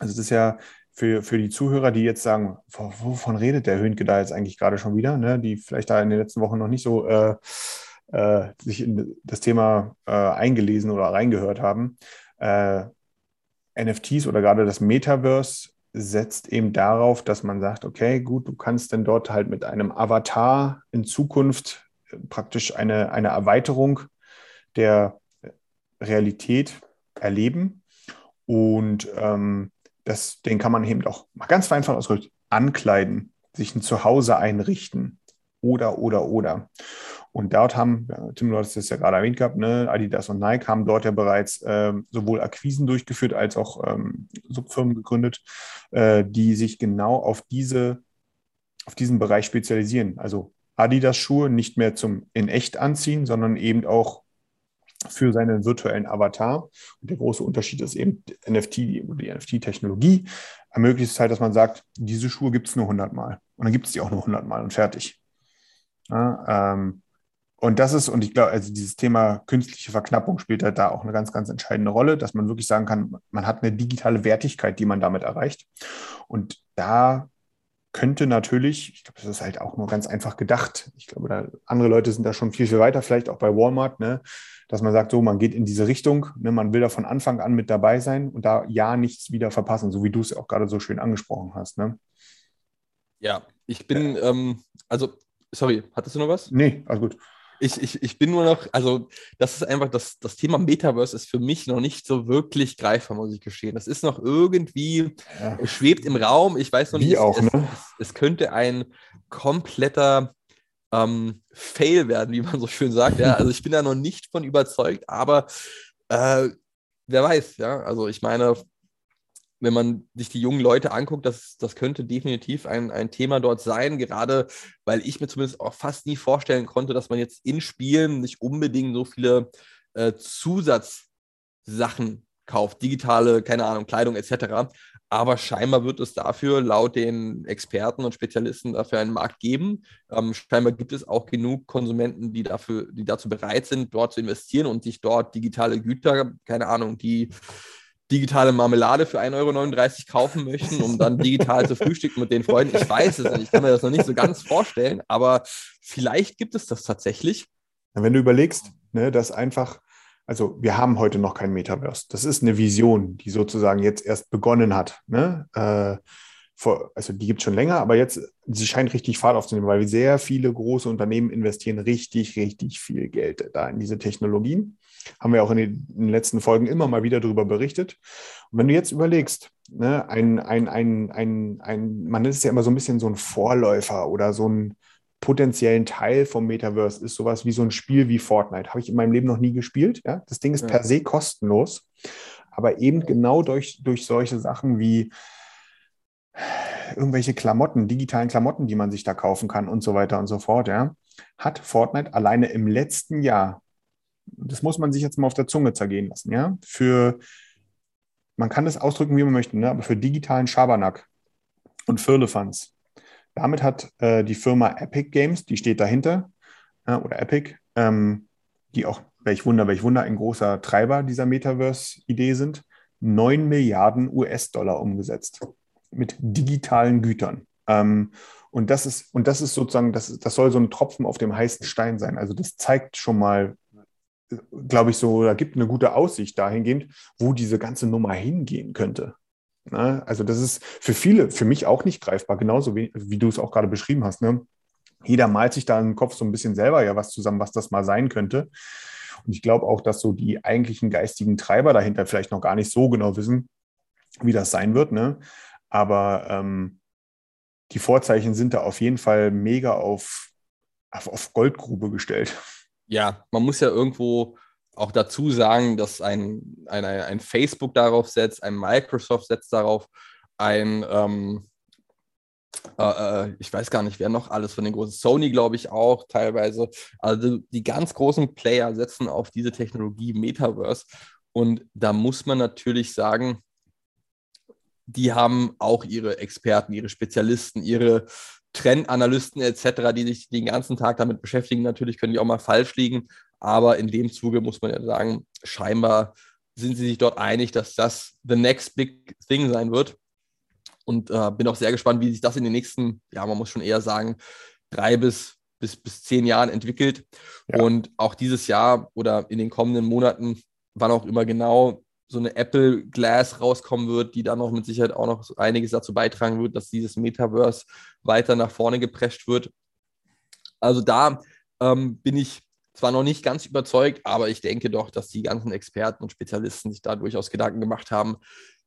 Also das ist ja für, für die Zuhörer, die jetzt sagen, wovon redet der Höhnke da jetzt eigentlich gerade schon wieder, ne? die vielleicht da in den letzten Wochen noch nicht so äh, äh, sich in das Thema äh, eingelesen oder reingehört haben. Äh, NFTs oder gerade das Metaverse setzt eben darauf, dass man sagt, okay, gut, du kannst dann dort halt mit einem Avatar in Zukunft praktisch eine, eine Erweiterung der Realität erleben. Und ähm, das, den kann man eben auch mal ganz einfach ausgedrückt ankleiden, sich ein Zuhause einrichten oder, oder, oder. Und dort haben, Tim, du hast es ja gerade erwähnt gehabt, ne, Adidas und Nike haben dort ja bereits ähm, sowohl Akquisen durchgeführt als auch ähm, Subfirmen gegründet, äh, die sich genau auf, diese, auf diesen Bereich spezialisieren. Also Adidas-Schuhe nicht mehr zum in echt anziehen, sondern eben auch für seinen virtuellen Avatar. Und der große Unterschied ist eben NFT, die NFT-Technologie ermöglicht es halt, dass man sagt, diese Schuhe gibt es nur 100 Mal. Und dann gibt es die auch nur 100 Mal und fertig. Ja, ähm, und das ist, und ich glaube, also dieses Thema künstliche Verknappung spielt halt da auch eine ganz, ganz entscheidende Rolle, dass man wirklich sagen kann, man hat eine digitale Wertigkeit, die man damit erreicht. Und da könnte natürlich, ich glaube, das ist halt auch nur ganz einfach gedacht. Ich glaube, da, andere Leute sind da schon viel, viel weiter, vielleicht auch bei Walmart, ne, dass man sagt, so, man geht in diese Richtung, ne, man will da von Anfang an mit dabei sein und da ja nichts wieder verpassen, so wie du es auch gerade so schön angesprochen hast. Ne? Ja, ich bin, ähm, also, sorry, hattest du noch was? Nee, alles gut ich, ich, ich bin nur noch, also das ist einfach, das, das Thema Metaverse ist für mich noch nicht so wirklich greifbar, muss ich gestehen. Das ist noch irgendwie, ja. es schwebt im Raum. Ich weiß noch Wie nicht, auch, es, ne? es, es könnte ein kompletter ähm, Fail werden, wie man so schön sagt. Ja, also ich bin da noch nicht von überzeugt, aber äh, wer weiß, ja. Also ich meine, wenn man sich die jungen Leute anguckt, das, das könnte definitiv ein, ein Thema dort sein, gerade weil ich mir zumindest auch fast nie vorstellen konnte, dass man jetzt in Spielen nicht unbedingt so viele äh, Zusatzsachen kauft, digitale, keine Ahnung, Kleidung etc. Aber scheinbar wird es dafür laut den Experten und Spezialisten dafür einen Markt geben. Ähm, scheinbar gibt es auch genug Konsumenten, die dafür, die dazu bereit sind, dort zu investieren und sich dort digitale Güter, keine Ahnung, die digitale Marmelade für 1,39 Euro kaufen möchten, um dann digital zu frühstücken mit den Freunden. Ich weiß es nicht, ich kann mir das noch nicht so ganz vorstellen, aber vielleicht gibt es das tatsächlich. Wenn du überlegst, ne, dass einfach, also wir haben heute noch kein Metaverse. Das ist eine Vision, die sozusagen jetzt erst begonnen hat. Ne? Äh, vor, also die gibt es schon länger, aber jetzt, sie scheint richtig Fahrt aufzunehmen, weil sehr viele große Unternehmen investieren richtig, richtig viel Geld da in diese Technologien. Haben wir auch in den, in den letzten Folgen immer mal wieder darüber berichtet. Und wenn du jetzt überlegst, ne, ein, ein, ein, ein, ein, man ist ja immer so ein bisschen so ein Vorläufer oder so ein potenziellen Teil vom Metaverse ist sowas wie so ein Spiel wie Fortnite. Habe ich in meinem Leben noch nie gespielt. Ja? Das Ding ist ja. per se kostenlos, aber eben genau durch, durch solche Sachen wie irgendwelche Klamotten, digitalen Klamotten, die man sich da kaufen kann und so weiter und so fort, ja, hat Fortnite alleine im letzten Jahr das muss man sich jetzt mal auf der Zunge zergehen lassen, ja, für, man kann das ausdrücken, wie man möchte, ne? aber für digitalen Schabernack und Firlefanz. Damit hat äh, die Firma Epic Games, die steht dahinter, äh, oder Epic, ähm, die auch, welch Wunder, welch Wunder, ein großer Treiber dieser Metaverse-Idee sind, 9 Milliarden US-Dollar umgesetzt mit digitalen Gütern. Ähm, und das ist, und das ist sozusagen, das, das soll so ein Tropfen auf dem heißen Stein sein. Also das zeigt schon mal, glaube ich, so, da gibt eine gute Aussicht dahingehend, wo diese ganze Nummer hingehen könnte. Ne? Also das ist für viele, für mich auch nicht greifbar, genauso wie, wie du es auch gerade beschrieben hast. Ne? Jeder malt sich da im Kopf so ein bisschen selber ja was zusammen, was das mal sein könnte. Und ich glaube auch, dass so die eigentlichen geistigen Treiber dahinter vielleicht noch gar nicht so genau wissen, wie das sein wird. Ne? Aber ähm, die Vorzeichen sind da auf jeden Fall mega auf, auf Goldgrube gestellt ja, man muss ja irgendwo auch dazu sagen, dass ein, ein, ein Facebook darauf setzt, ein Microsoft setzt darauf, ein, ähm, äh, äh, ich weiß gar nicht, wer noch alles von den großen, Sony glaube ich auch teilweise. Also die ganz großen Player setzen auf diese Technologie Metaverse. Und da muss man natürlich sagen, die haben auch ihre Experten, ihre Spezialisten, ihre Trendanalysten etc., die sich den ganzen Tag damit beschäftigen. Natürlich können die auch mal falsch liegen, aber in dem Zuge muss man ja sagen, scheinbar sind sie sich dort einig, dass das the next big thing sein wird. Und äh, bin auch sehr gespannt, wie sich das in den nächsten, ja, man muss schon eher sagen, drei bis, bis, bis zehn Jahren entwickelt. Ja. Und auch dieses Jahr oder in den kommenden Monaten, wann auch immer genau so eine Apple Glass rauskommen wird, die dann noch mit Sicherheit auch noch einiges dazu beitragen wird, dass dieses Metaverse weiter nach vorne geprescht wird. Also da ähm, bin ich zwar noch nicht ganz überzeugt, aber ich denke doch, dass die ganzen Experten und Spezialisten sich da durchaus Gedanken gemacht haben,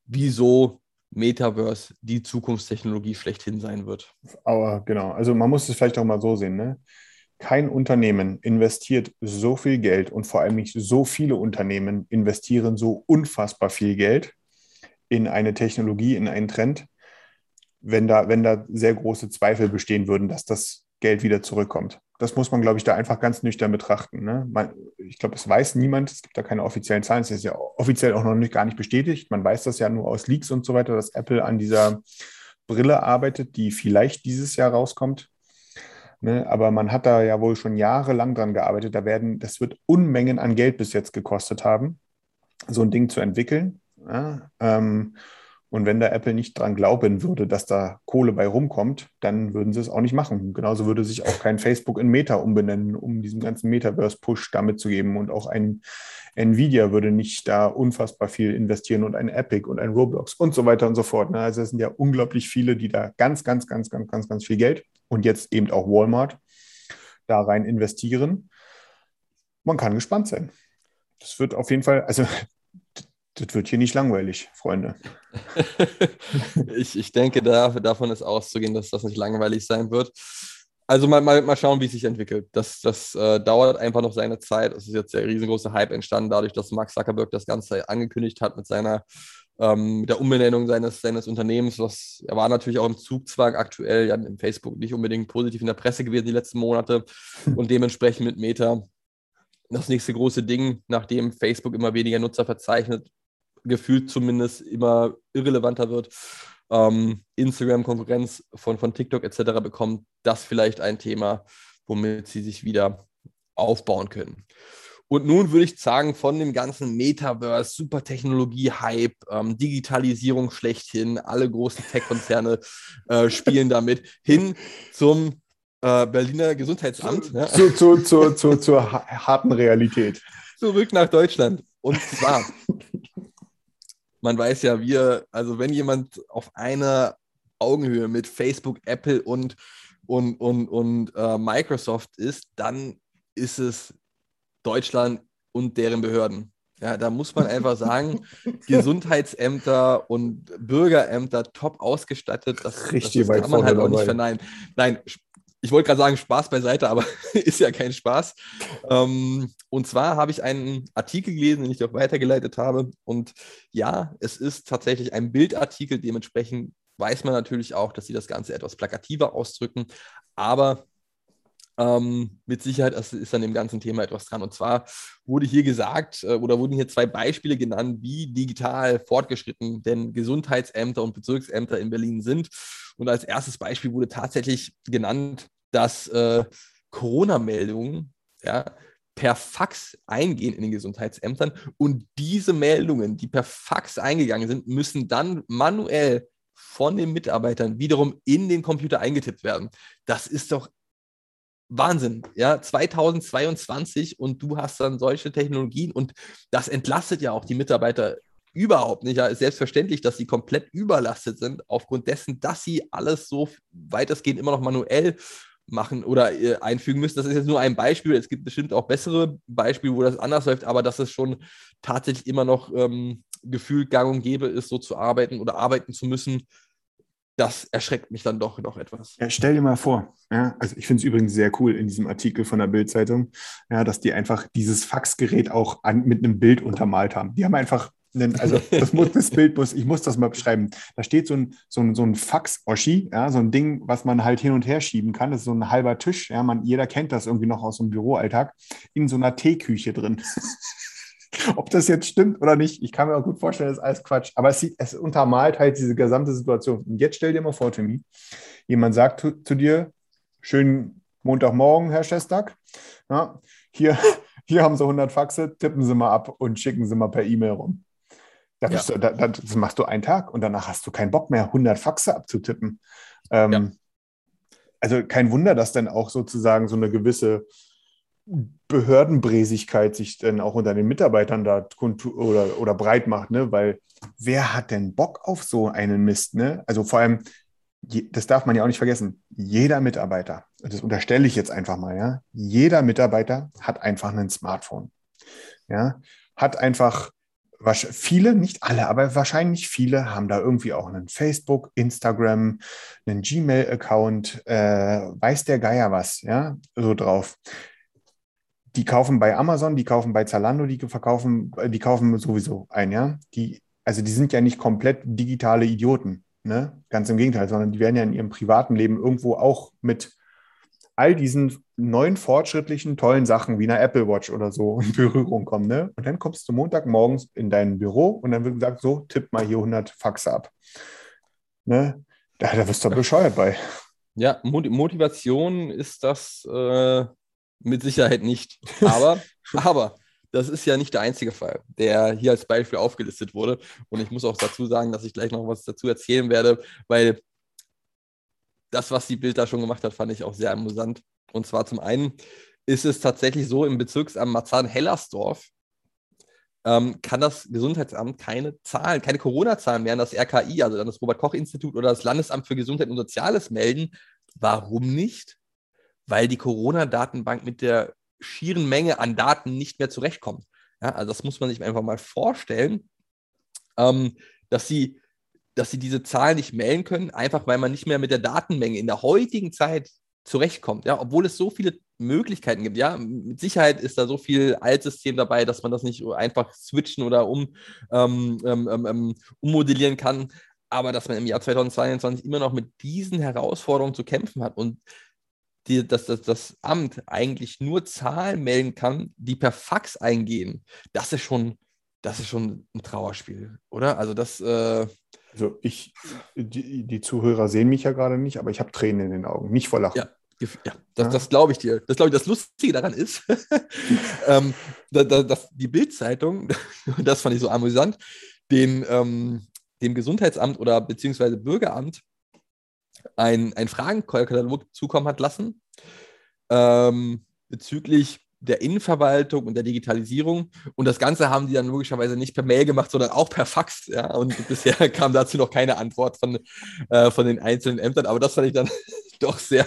wieso Metaverse die Zukunftstechnologie schlechthin sein wird. Aber genau, also man muss es vielleicht auch mal so sehen, ne? Kein Unternehmen investiert so viel Geld und vor allem nicht so viele Unternehmen investieren so unfassbar viel Geld in eine Technologie, in einen Trend, wenn da, wenn da sehr große Zweifel bestehen würden, dass das Geld wieder zurückkommt. Das muss man, glaube ich, da einfach ganz nüchtern betrachten. Ne? Man, ich glaube, es weiß niemand, es gibt da keine offiziellen Zahlen, es ist ja offiziell auch noch nicht, gar nicht bestätigt. Man weiß das ja nur aus Leaks und so weiter, dass Apple an dieser Brille arbeitet, die vielleicht dieses Jahr rauskommt. Ne? Aber man hat da ja wohl schon jahrelang dran gearbeitet. Da werden, das wird Unmengen an Geld bis jetzt gekostet haben, so ein Ding zu entwickeln. Ja? Ähm, und wenn da Apple nicht dran glauben würde, dass da Kohle bei rumkommt, dann würden sie es auch nicht machen. Genauso würde sich auch kein Facebook in Meta umbenennen, um diesen ganzen Metaverse-Push damit zu geben. Und auch ein Nvidia würde nicht da unfassbar viel investieren und ein Epic und ein Roblox und so weiter und so fort. Ne? Also es sind ja unglaublich viele, die da ganz, ganz, ganz, ganz, ganz, ganz viel Geld und jetzt eben auch Walmart da rein investieren. Man kann gespannt sein. Das wird auf jeden Fall, also das wird hier nicht langweilig, Freunde. ich, ich denke, da, davon ist auszugehen, dass das nicht langweilig sein wird. Also mal, mal, mal schauen, wie es sich entwickelt. Das, das äh, dauert einfach noch seine Zeit. Es ist jetzt der riesengroße Hype entstanden, dadurch, dass Mark Zuckerberg das Ganze angekündigt hat mit seiner ähm, mit der Umbenennung seines, seines Unternehmens. Was, er war natürlich auch im Zugzwang aktuell, ja, im Facebook nicht unbedingt positiv in der Presse gewesen die letzten Monate und dementsprechend mit Meta das nächste große Ding, nachdem Facebook immer weniger Nutzer verzeichnet, gefühlt zumindest immer irrelevanter wird, ähm, Instagram-Konkurrenz von, von TikTok etc. bekommt, das vielleicht ein Thema, womit sie sich wieder aufbauen können. Und nun würde ich sagen, von dem ganzen Metaverse, Supertechnologie-Hype, ähm, Digitalisierung schlechthin, alle großen Tech-Konzerne äh, spielen damit, hin zum äh, Berliner Gesundheitsamt. Zu, ja. zu, zu, zu, zu, zur harten Realität. Zurück nach Deutschland. Und zwar man weiß ja, wir, also wenn jemand auf einer Augenhöhe mit Facebook, Apple und, und, und, und äh, Microsoft ist, dann ist es Deutschland und deren Behörden. Ja, da muss man einfach sagen, Gesundheitsämter und Bürgerämter top ausgestattet. Das, Richtig das kann man halt auch nicht verneinen. Nein, ich wollte gerade sagen, Spaß beiseite, aber ist ja kein Spaß. Ähm, und zwar habe ich einen Artikel gelesen, den ich auch weitergeleitet habe. Und ja, es ist tatsächlich ein Bildartikel. Dementsprechend weiß man natürlich auch, dass sie das Ganze etwas plakativer ausdrücken. Aber ähm, mit Sicherheit ist, an dem ganzen Thema etwas dran. Und zwar wurde hier gesagt äh, oder wurden hier zwei Beispiele genannt, wie digital fortgeschritten denn Gesundheitsämter und Bezirksämter in Berlin sind. Und als erstes Beispiel wurde tatsächlich genannt, dass äh, Corona-Meldungen ja, per Fax eingehen in den Gesundheitsämtern und diese Meldungen, die per Fax eingegangen sind, müssen dann manuell von den Mitarbeitern wiederum in den Computer eingetippt werden. Das ist doch Wahnsinn, ja, 2022 und du hast dann solche Technologien und das entlastet ja auch die Mitarbeiter überhaupt nicht. Ja, ist selbstverständlich, dass sie komplett überlastet sind, aufgrund dessen, dass sie alles so weitestgehend immer noch manuell machen oder äh, einfügen müssen. Das ist jetzt nur ein Beispiel. Es gibt bestimmt auch bessere Beispiele, wo das anders läuft, aber dass es schon tatsächlich immer noch ähm, gefühlt gang und gäbe ist, so zu arbeiten oder arbeiten zu müssen, das erschreckt mich dann doch noch etwas. Ja, stell dir mal vor, ja, also ich finde es übrigens sehr cool in diesem Artikel von der Bildzeitung, ja, dass die einfach dieses Faxgerät auch an, mit einem Bild untermalt haben. Die haben einfach also das, muss, das Bild muss, ich muss das mal beschreiben. Da steht so ein, so ein, so ein Fax-Oschi, ja, so ein Ding, was man halt hin und her schieben kann. Das ist so ein halber Tisch, ja, man, jeder kennt das irgendwie noch aus dem Büroalltag, in so einer Teeküche drin. Ob das jetzt stimmt oder nicht, ich kann mir auch gut vorstellen, das ist alles Quatsch. Aber es, sieht, es untermalt halt diese gesamte Situation. Und jetzt stell dir mal vor, Timmy, jemand sagt zu, zu dir, schönen Montagmorgen, Herr Schestak, ja, hier, hier haben Sie 100 Faxe, tippen Sie mal ab und schicken Sie mal per E-Mail rum. Da Ja. du, da, da, das machst du einen Tag und danach hast du keinen Bock mehr, 100 Faxe abzutippen. Ähm, Ja. Also kein Wunder, dass dann auch sozusagen so eine gewisse Behördenbräsigkeit sich dann auch unter den Mitarbeitern da oder, oder breit macht, ne? Weil wer hat denn Bock auf so einen Mist, ne? Also vor allem, das darf man ja auch nicht vergessen, jeder Mitarbeiter, das unterstelle ich jetzt einfach mal, ja, jeder Mitarbeiter hat einfach ein Smartphone. Ja, hat einfach viele, nicht alle, aber wahrscheinlich viele haben da irgendwie auch einen Facebook, Instagram, einen Gmail-Account, äh, weiß der Geier was, ja, so drauf. Die kaufen bei Amazon, die kaufen bei Zalando, die verkaufen, äh, die kaufen sowieso ein, ja. Die, also die sind ja nicht komplett digitale Idioten, ne? Ganz im Gegenteil, sondern die werden ja in ihrem privaten Leben irgendwo auch mit all diesen neuen fortschrittlichen, tollen Sachen wie einer Apple Watch oder so in Berührung kommen. Ne? Und dann kommst du Montagmorgens in dein Büro und dann wird gesagt, so, tipp mal hier 100 Faxe ab. Ne? Da, da wirst du bescheuert bei. Ja, Mot- Motivation ist das äh, mit Sicherheit nicht. Aber, aber das ist ja nicht der einzige Fall, der hier als Beispiel aufgelistet wurde. Und ich muss auch dazu sagen, dass ich gleich noch was dazu erzählen werde, weil das, was die Bild da schon gemacht hat, fand ich auch sehr amüsant. Und zwar zum einen ist es tatsächlich so im Bezirksamt Marzahn-Hellersdorf, ähm, kann das Gesundheitsamt keine Zahlen, keine Corona-Zahlen mehr an das RKI, also an das Robert-Koch-Institut oder das Landesamt für Gesundheit und Soziales melden. Warum nicht? Weil die Corona-Datenbank mit der schieren Menge an Daten nicht mehr zurechtkommt. Ja, also das muss man sich einfach mal vorstellen, ähm, dass sie dass sie diese Zahlen nicht melden können, einfach weil man nicht mehr mit der Datenmenge in der heutigen Zeit zurechtkommt. Ja, obwohl es so viele Möglichkeiten gibt. Ja, mit Sicherheit ist da so viel Altsystem dabei, dass man das nicht einfach switchen oder um, ähm, ähm, ähm, ummodellieren kann. Aber dass man im Jahr 2022 immer noch mit diesen Herausforderungen zu kämpfen hat und die, dass, dass das Amt eigentlich nur Zahlen melden kann, die per Fax eingehen, das ist schon, das ist schon ein Trauerspiel, oder? Also das, äh, Also ich, die, die Zuhörer sehen mich ja gerade nicht, aber ich habe Tränen in den Augen, nicht vor Lachen. Ja. Ja, das, Ja. das glaube ich dir. Das glaube ich, das Lustige daran ist, ähm, da, da, dass die Bild-Zeitung, das fand ich so amüsant, den, ähm, dem Gesundheitsamt oder beziehungsweise Bürgeramt ein, ein Fragenkatalog zukommen hat lassen ähm, bezüglich der Innenverwaltung und der Digitalisierung. Und das Ganze haben die dann logischerweise nicht per Mail gemacht, sondern auch per Fax. Ja? Und bisher kam dazu noch keine Antwort von, äh, von den einzelnen Ämtern. Aber das fand ich dann doch sehr,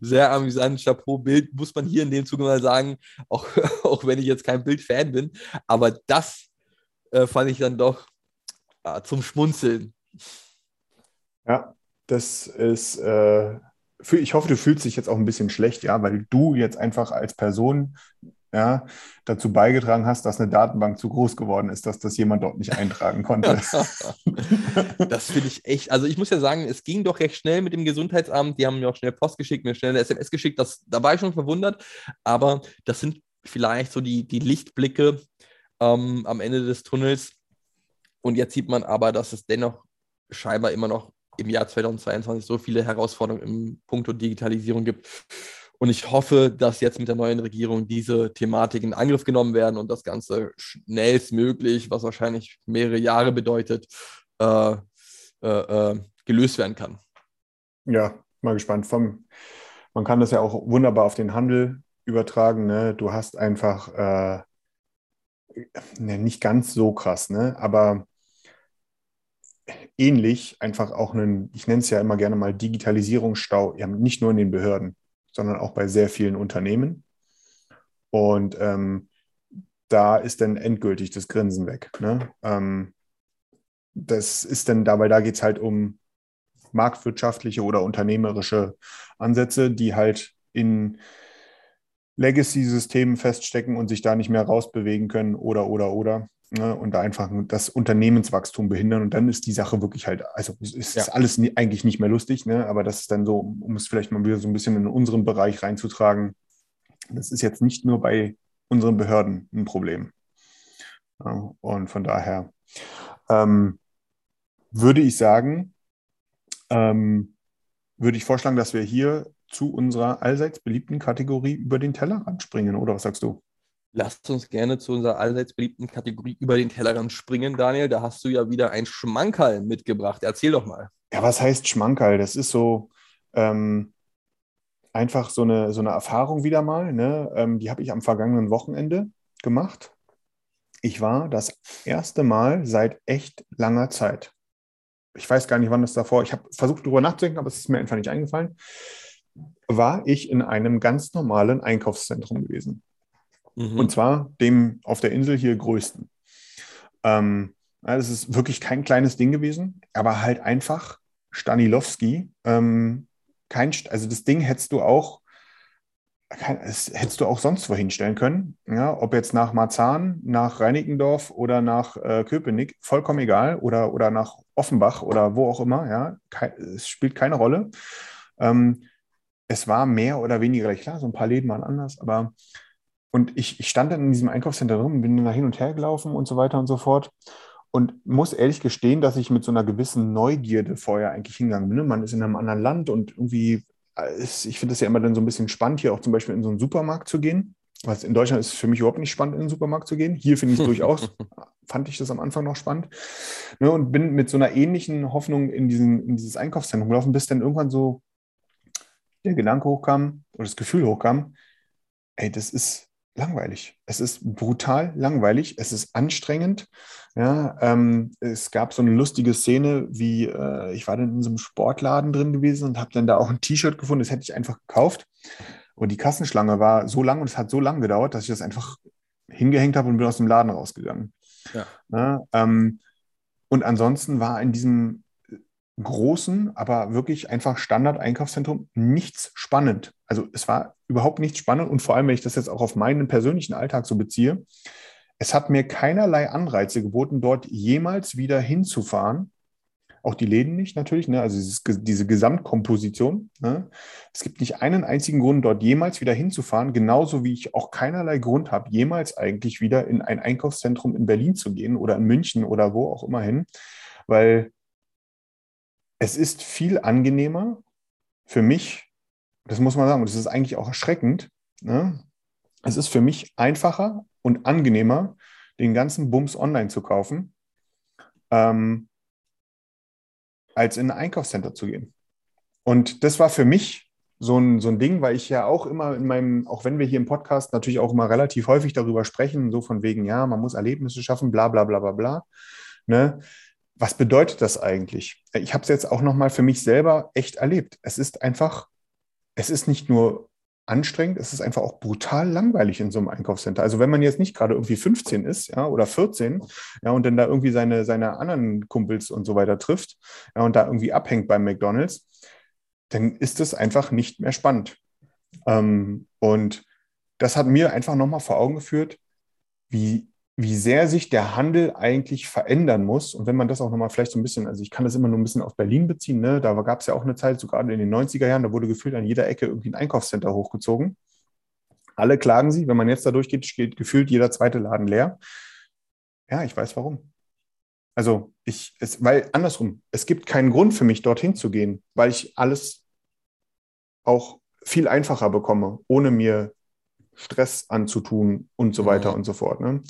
sehr amüsant. Chapeau, Bild muss man hier in dem Zuge mal sagen, auch, auch wenn ich jetzt kein Bild-Fan bin. Aber das äh, fand ich dann doch äh, zum Schmunzeln. Ja, das ist, äh, ich hoffe, du fühlst dich jetzt auch ein bisschen schlecht, ja, weil du jetzt einfach als Person ja, dazu beigetragen hast, dass eine Datenbank zu groß geworden ist, dass das jemand dort nicht eintragen konnte. das finde ich echt. Also ich muss ja sagen, es ging doch recht schnell mit dem Gesundheitsamt. Die haben mir auch schnell Post geschickt, mir schnell eine SMS geschickt. Das, da war ich schon verwundert. Aber das sind vielleicht so die, die Lichtblicke ähm, am Ende des Tunnels. Und jetzt sieht man aber, dass es dennoch scheinbar immer noch im Jahr 2022 so viele Herausforderungen im Punkto Digitalisierung gibt. Und ich hoffe, dass jetzt mit der neuen Regierung diese Thematik in Angriff genommen werden und das Ganze schnellstmöglich, was wahrscheinlich mehrere Jahre bedeutet, äh, äh, äh, gelöst werden kann. Ja, mal gespannt. Vom, man kann das ja auch wunderbar auf den Handel übertragen. Ne? Du hast einfach, äh, ne, nicht ganz so krass, ne? aber ähnlich einfach auch einen, ich nenne es ja immer gerne mal Digitalisierungsstau, ja, nicht nur in den Behörden, sondern auch bei sehr vielen Unternehmen. Und ähm, da ist dann endgültig das Grinsen weg. Ne? Ähm, das ist dann dabei, da geht es halt um marktwirtschaftliche oder unternehmerische Ansätze, die halt in Legacy-Systemen feststecken und sich da nicht mehr rausbewegen können oder, oder, oder. Ne? Und da einfach das Unternehmenswachstum behindern. Und dann ist die Sache wirklich halt, also es ist Ja. alles nie, eigentlich nicht mehr lustig, ne? aber das ist dann so, um es vielleicht mal wieder so ein bisschen in unseren Bereich reinzutragen. Das ist jetzt nicht nur bei unseren Behörden ein Problem. Ja, und von daher ähm, würde ich sagen, ähm, würde ich vorschlagen, dass wir hier zu unserer allseits beliebten Kategorie über den Tellerrand springen, oder was sagst du? Lasst uns gerne zu unserer allseits beliebten Kategorie über den Tellerrand springen, Daniel. Da hast du ja wieder ein Schmankerl mitgebracht. Erzähl doch mal. Ja, was heißt Schmankerl? Das ist so ähm, einfach so eine, so eine Erfahrung wieder mal. Ne? Ähm, die habe ich am vergangenen Wochenende gemacht. Ich war das erste Mal seit echt langer Zeit. Ich weiß gar nicht, wann das davor. Ich habe versucht, darüber nachzudenken, aber es ist mir einfach nicht eingefallen. War ich in einem ganz normalen Einkaufszentrum gewesen. Mhm. Und zwar dem auf der Insel hier größten. Ähm, ja, das ist wirklich kein kleines Ding gewesen, aber halt einfach Stanilowski. Ähm, kein, also das Ding hättest du auch, kein, es hättest du auch sonst wohin stellen können. Ja, ob jetzt nach Marzahn, nach Reinickendorf oder nach äh, Köpenick, vollkommen egal. Oder, oder nach Offenbach oder wo auch immer. Ja, Kei- es spielt keine Rolle. Ähm, es war mehr oder weniger klar, so ein paar Läden waren anders, aber und ich, ich stand dann in diesem Einkaufscenter rum, bin da hin und her gelaufen und so weiter und so fort. Und muss ehrlich gestehen, dass ich mit so einer gewissen Neugierde vorher eigentlich hingegangen bin. ne? Man ist in einem anderen Land und irgendwie, äh, ist, ich finde es ja immer dann so ein bisschen spannend, hier auch zum Beispiel in so einen Supermarkt zu gehen. Was in Deutschland ist für mich überhaupt nicht spannend, in den Supermarkt zu gehen. Hier finde ich es durchaus, fand ich das am Anfang noch spannend. Ne, und bin mit so einer ähnlichen Hoffnung in, diesen, in dieses Einkaufszentrum gelaufen, bis dann irgendwann so der Gedanke hochkam oder das Gefühl hochkam, ey, das ist langweilig. Es ist brutal langweilig. Es ist anstrengend. Ja, ähm, es gab so eine lustige Szene, wie äh, ich war dann in so einem Sportladen drin gewesen und habe dann da auch ein T-Shirt gefunden. Das hätte ich einfach gekauft. Und die Kassenschlange war so lang und es hat so lang gedauert, dass ich das einfach hingehängt habe und bin aus dem Laden rausgegangen. Ja. Ja, ähm, und ansonsten war in diesem großen, aber wirklich einfach Standard-Einkaufszentrum nichts spannend. Also es war überhaupt nichts spannend und vor allem, wenn ich das jetzt auch auf meinen persönlichen Alltag so beziehe, es hat mir keinerlei Anreize geboten, dort jemals wieder hinzufahren. Auch die Läden nicht natürlich, ne? also dieses, diese Gesamtkomposition. Ne? Es gibt nicht einen einzigen Grund, dort jemals wieder hinzufahren, genauso wie ich auch keinerlei Grund habe, jemals eigentlich wieder in ein Einkaufszentrum in Berlin zu gehen oder in München oder wo auch immer hin, weil es ist viel angenehmer für mich, das muss man sagen, und das ist eigentlich auch erschreckend, ne? es ist für mich einfacher und angenehmer, den ganzen Bums online zu kaufen, ähm, als in ein Einkaufscenter zu gehen. Und das war für mich so ein, so ein Ding, weil ich ja auch immer in meinem, auch wenn wir hier im Podcast natürlich auch immer relativ häufig darüber sprechen, so von wegen, ja, man muss Erlebnisse schaffen, bla bla bla bla bla. Ne? Was bedeutet das eigentlich? Ich habe es jetzt auch nochmal für mich selber echt erlebt. Es ist einfach, es ist nicht nur anstrengend, es ist einfach auch brutal langweilig in so einem Einkaufscenter. Also wenn man jetzt nicht gerade irgendwie 15 ist, ja, oder 14, ja, und dann da irgendwie seine, seine anderen Kumpels und so weiter trifft, ja, und da irgendwie abhängt beim McDonalds, dann ist es einfach nicht mehr spannend. Ähm, und das hat mir einfach nochmal vor Augen geführt, wie, wie sehr sich der Handel eigentlich verändern muss. Und wenn man das auch nochmal vielleicht so ein bisschen, also ich kann das immer nur ein bisschen auf Berlin beziehen, ne? da gab es ja auch eine Zeit, so gerade in den 90er Jahren, da wurde gefühlt an jeder Ecke irgendwie ein Einkaufscenter hochgezogen. Alle klagen sie, wenn man jetzt da durchgeht, steht gefühlt jeder zweite Laden leer. Ja, ich weiß warum. Also ich, es, weil andersrum, es gibt keinen Grund für mich, dorthin zu gehen, weil ich alles auch viel einfacher bekomme, ohne mir Stress anzutun und so weiter Mhm. und so fort. Ne?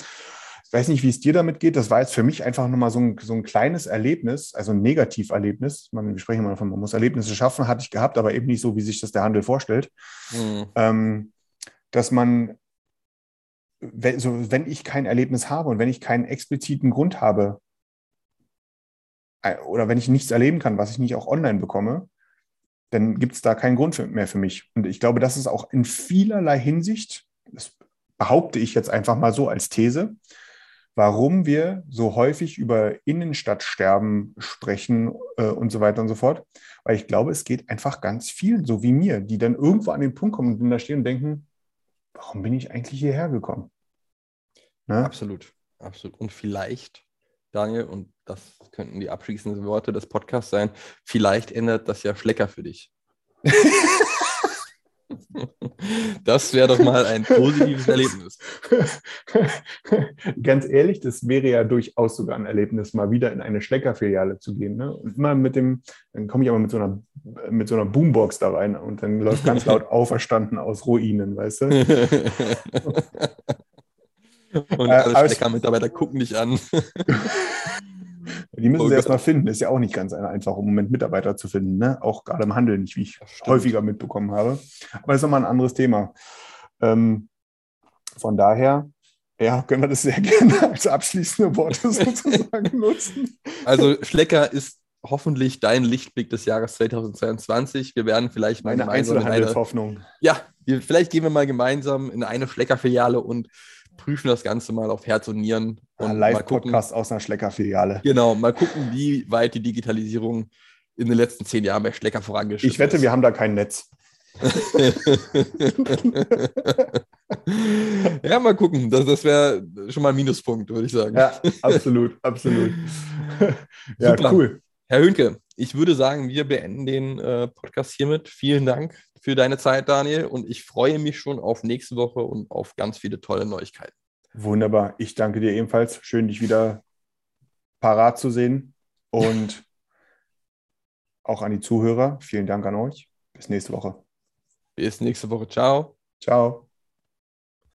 Ich weiß nicht, wie es dir damit geht. Das war jetzt für mich einfach nochmal so ein, so ein kleines Erlebnis, also ein Negativerlebnis. Man, wir sprechen immer davon, man muss Erlebnisse schaffen, hatte ich gehabt, aber eben nicht so, wie sich das der Handel vorstellt. Mhm. Ähm, dass man, wenn, so, wenn ich kein Erlebnis habe und wenn ich keinen expliziten Grund habe, äh, oder wenn ich nichts erleben kann, was ich nicht auch online bekomme, dann gibt es da keinen Grund mehr für mich. Und ich glaube, das ist auch in vielerlei Hinsicht, das behaupte ich jetzt einfach mal so als These, warum wir so häufig über Innenstadtsterben sprechen äh, und so weiter und so fort. Weil ich glaube, es geht einfach ganz vielen, so wie mir, die dann irgendwo an den Punkt kommen und da stehen und denken, warum bin ich eigentlich hierher gekommen? Ne? Absolut, absolut. Und vielleicht, Daniel, und das könnten die abschließenden Worte des Podcasts sein, vielleicht ändert das ja Schlecker für dich. Das wäre doch mal ein positives Erlebnis. Ganz ehrlich, das wäre ja durchaus sogar ein Erlebnis, mal wieder in eine Schleckerfiliale zu gehen. Ne? Und immer mit dem, dann komme ich aber mit so einer mit so einer Boombox da rein und dann läuft ganz laut auferstanden aus Ruinen, weißt du? Und Äh, alle aber es- Stecker-Mitarbeiter gucken dich an. Die müssen Oh sie erst Gott. mal finden. Ist ja auch nicht ganz einfach, im Moment Mitarbeiter zu finden. Ne? Auch gerade im Handel nicht, wie ich stimmt. häufiger mitbekommen habe. Aber das ist nochmal ein anderes Thema. Ähm, von daher, ja, können wir das sehr gerne als abschließende Worte sozusagen nutzen. Also Schlecker ist hoffentlich dein Lichtblick des Jahres 2022. Wir werden vielleicht mal Meine gemeinsam in eine, Einzelhandelshoffnung. ja, wir, vielleicht gehen wir mal gemeinsam in eine Schlecker-Filiale und prüfen das Ganze mal auf Herz und Nieren und Ein mal gucken, Live-Podcast aus einer Schlecker-Filiale. genau, mal gucken, wie weit die Digitalisierung in den letzten zehn Jahren bei Schlecker vorangeschritten Ich wette, ist. wir haben da kein Netz. ja, mal gucken. Das, das wäre schon mal ein Minuspunkt, würde ich sagen. Ja, absolut, absolut. ja, Super. cool. Herr Hönke, ich würde sagen, wir beenden den äh, Podcast hiermit. Vielen Dank für deine Zeit, Daniel. Und ich freue mich schon auf nächste Woche und auf ganz viele tolle Neuigkeiten. Wunderbar. Ich danke dir ebenfalls. Schön, dich wieder parat zu sehen. Und auch an die Zuhörer. Vielen Dank an euch. Bis nächste Woche. Bis nächste Woche. Ciao. Ciao.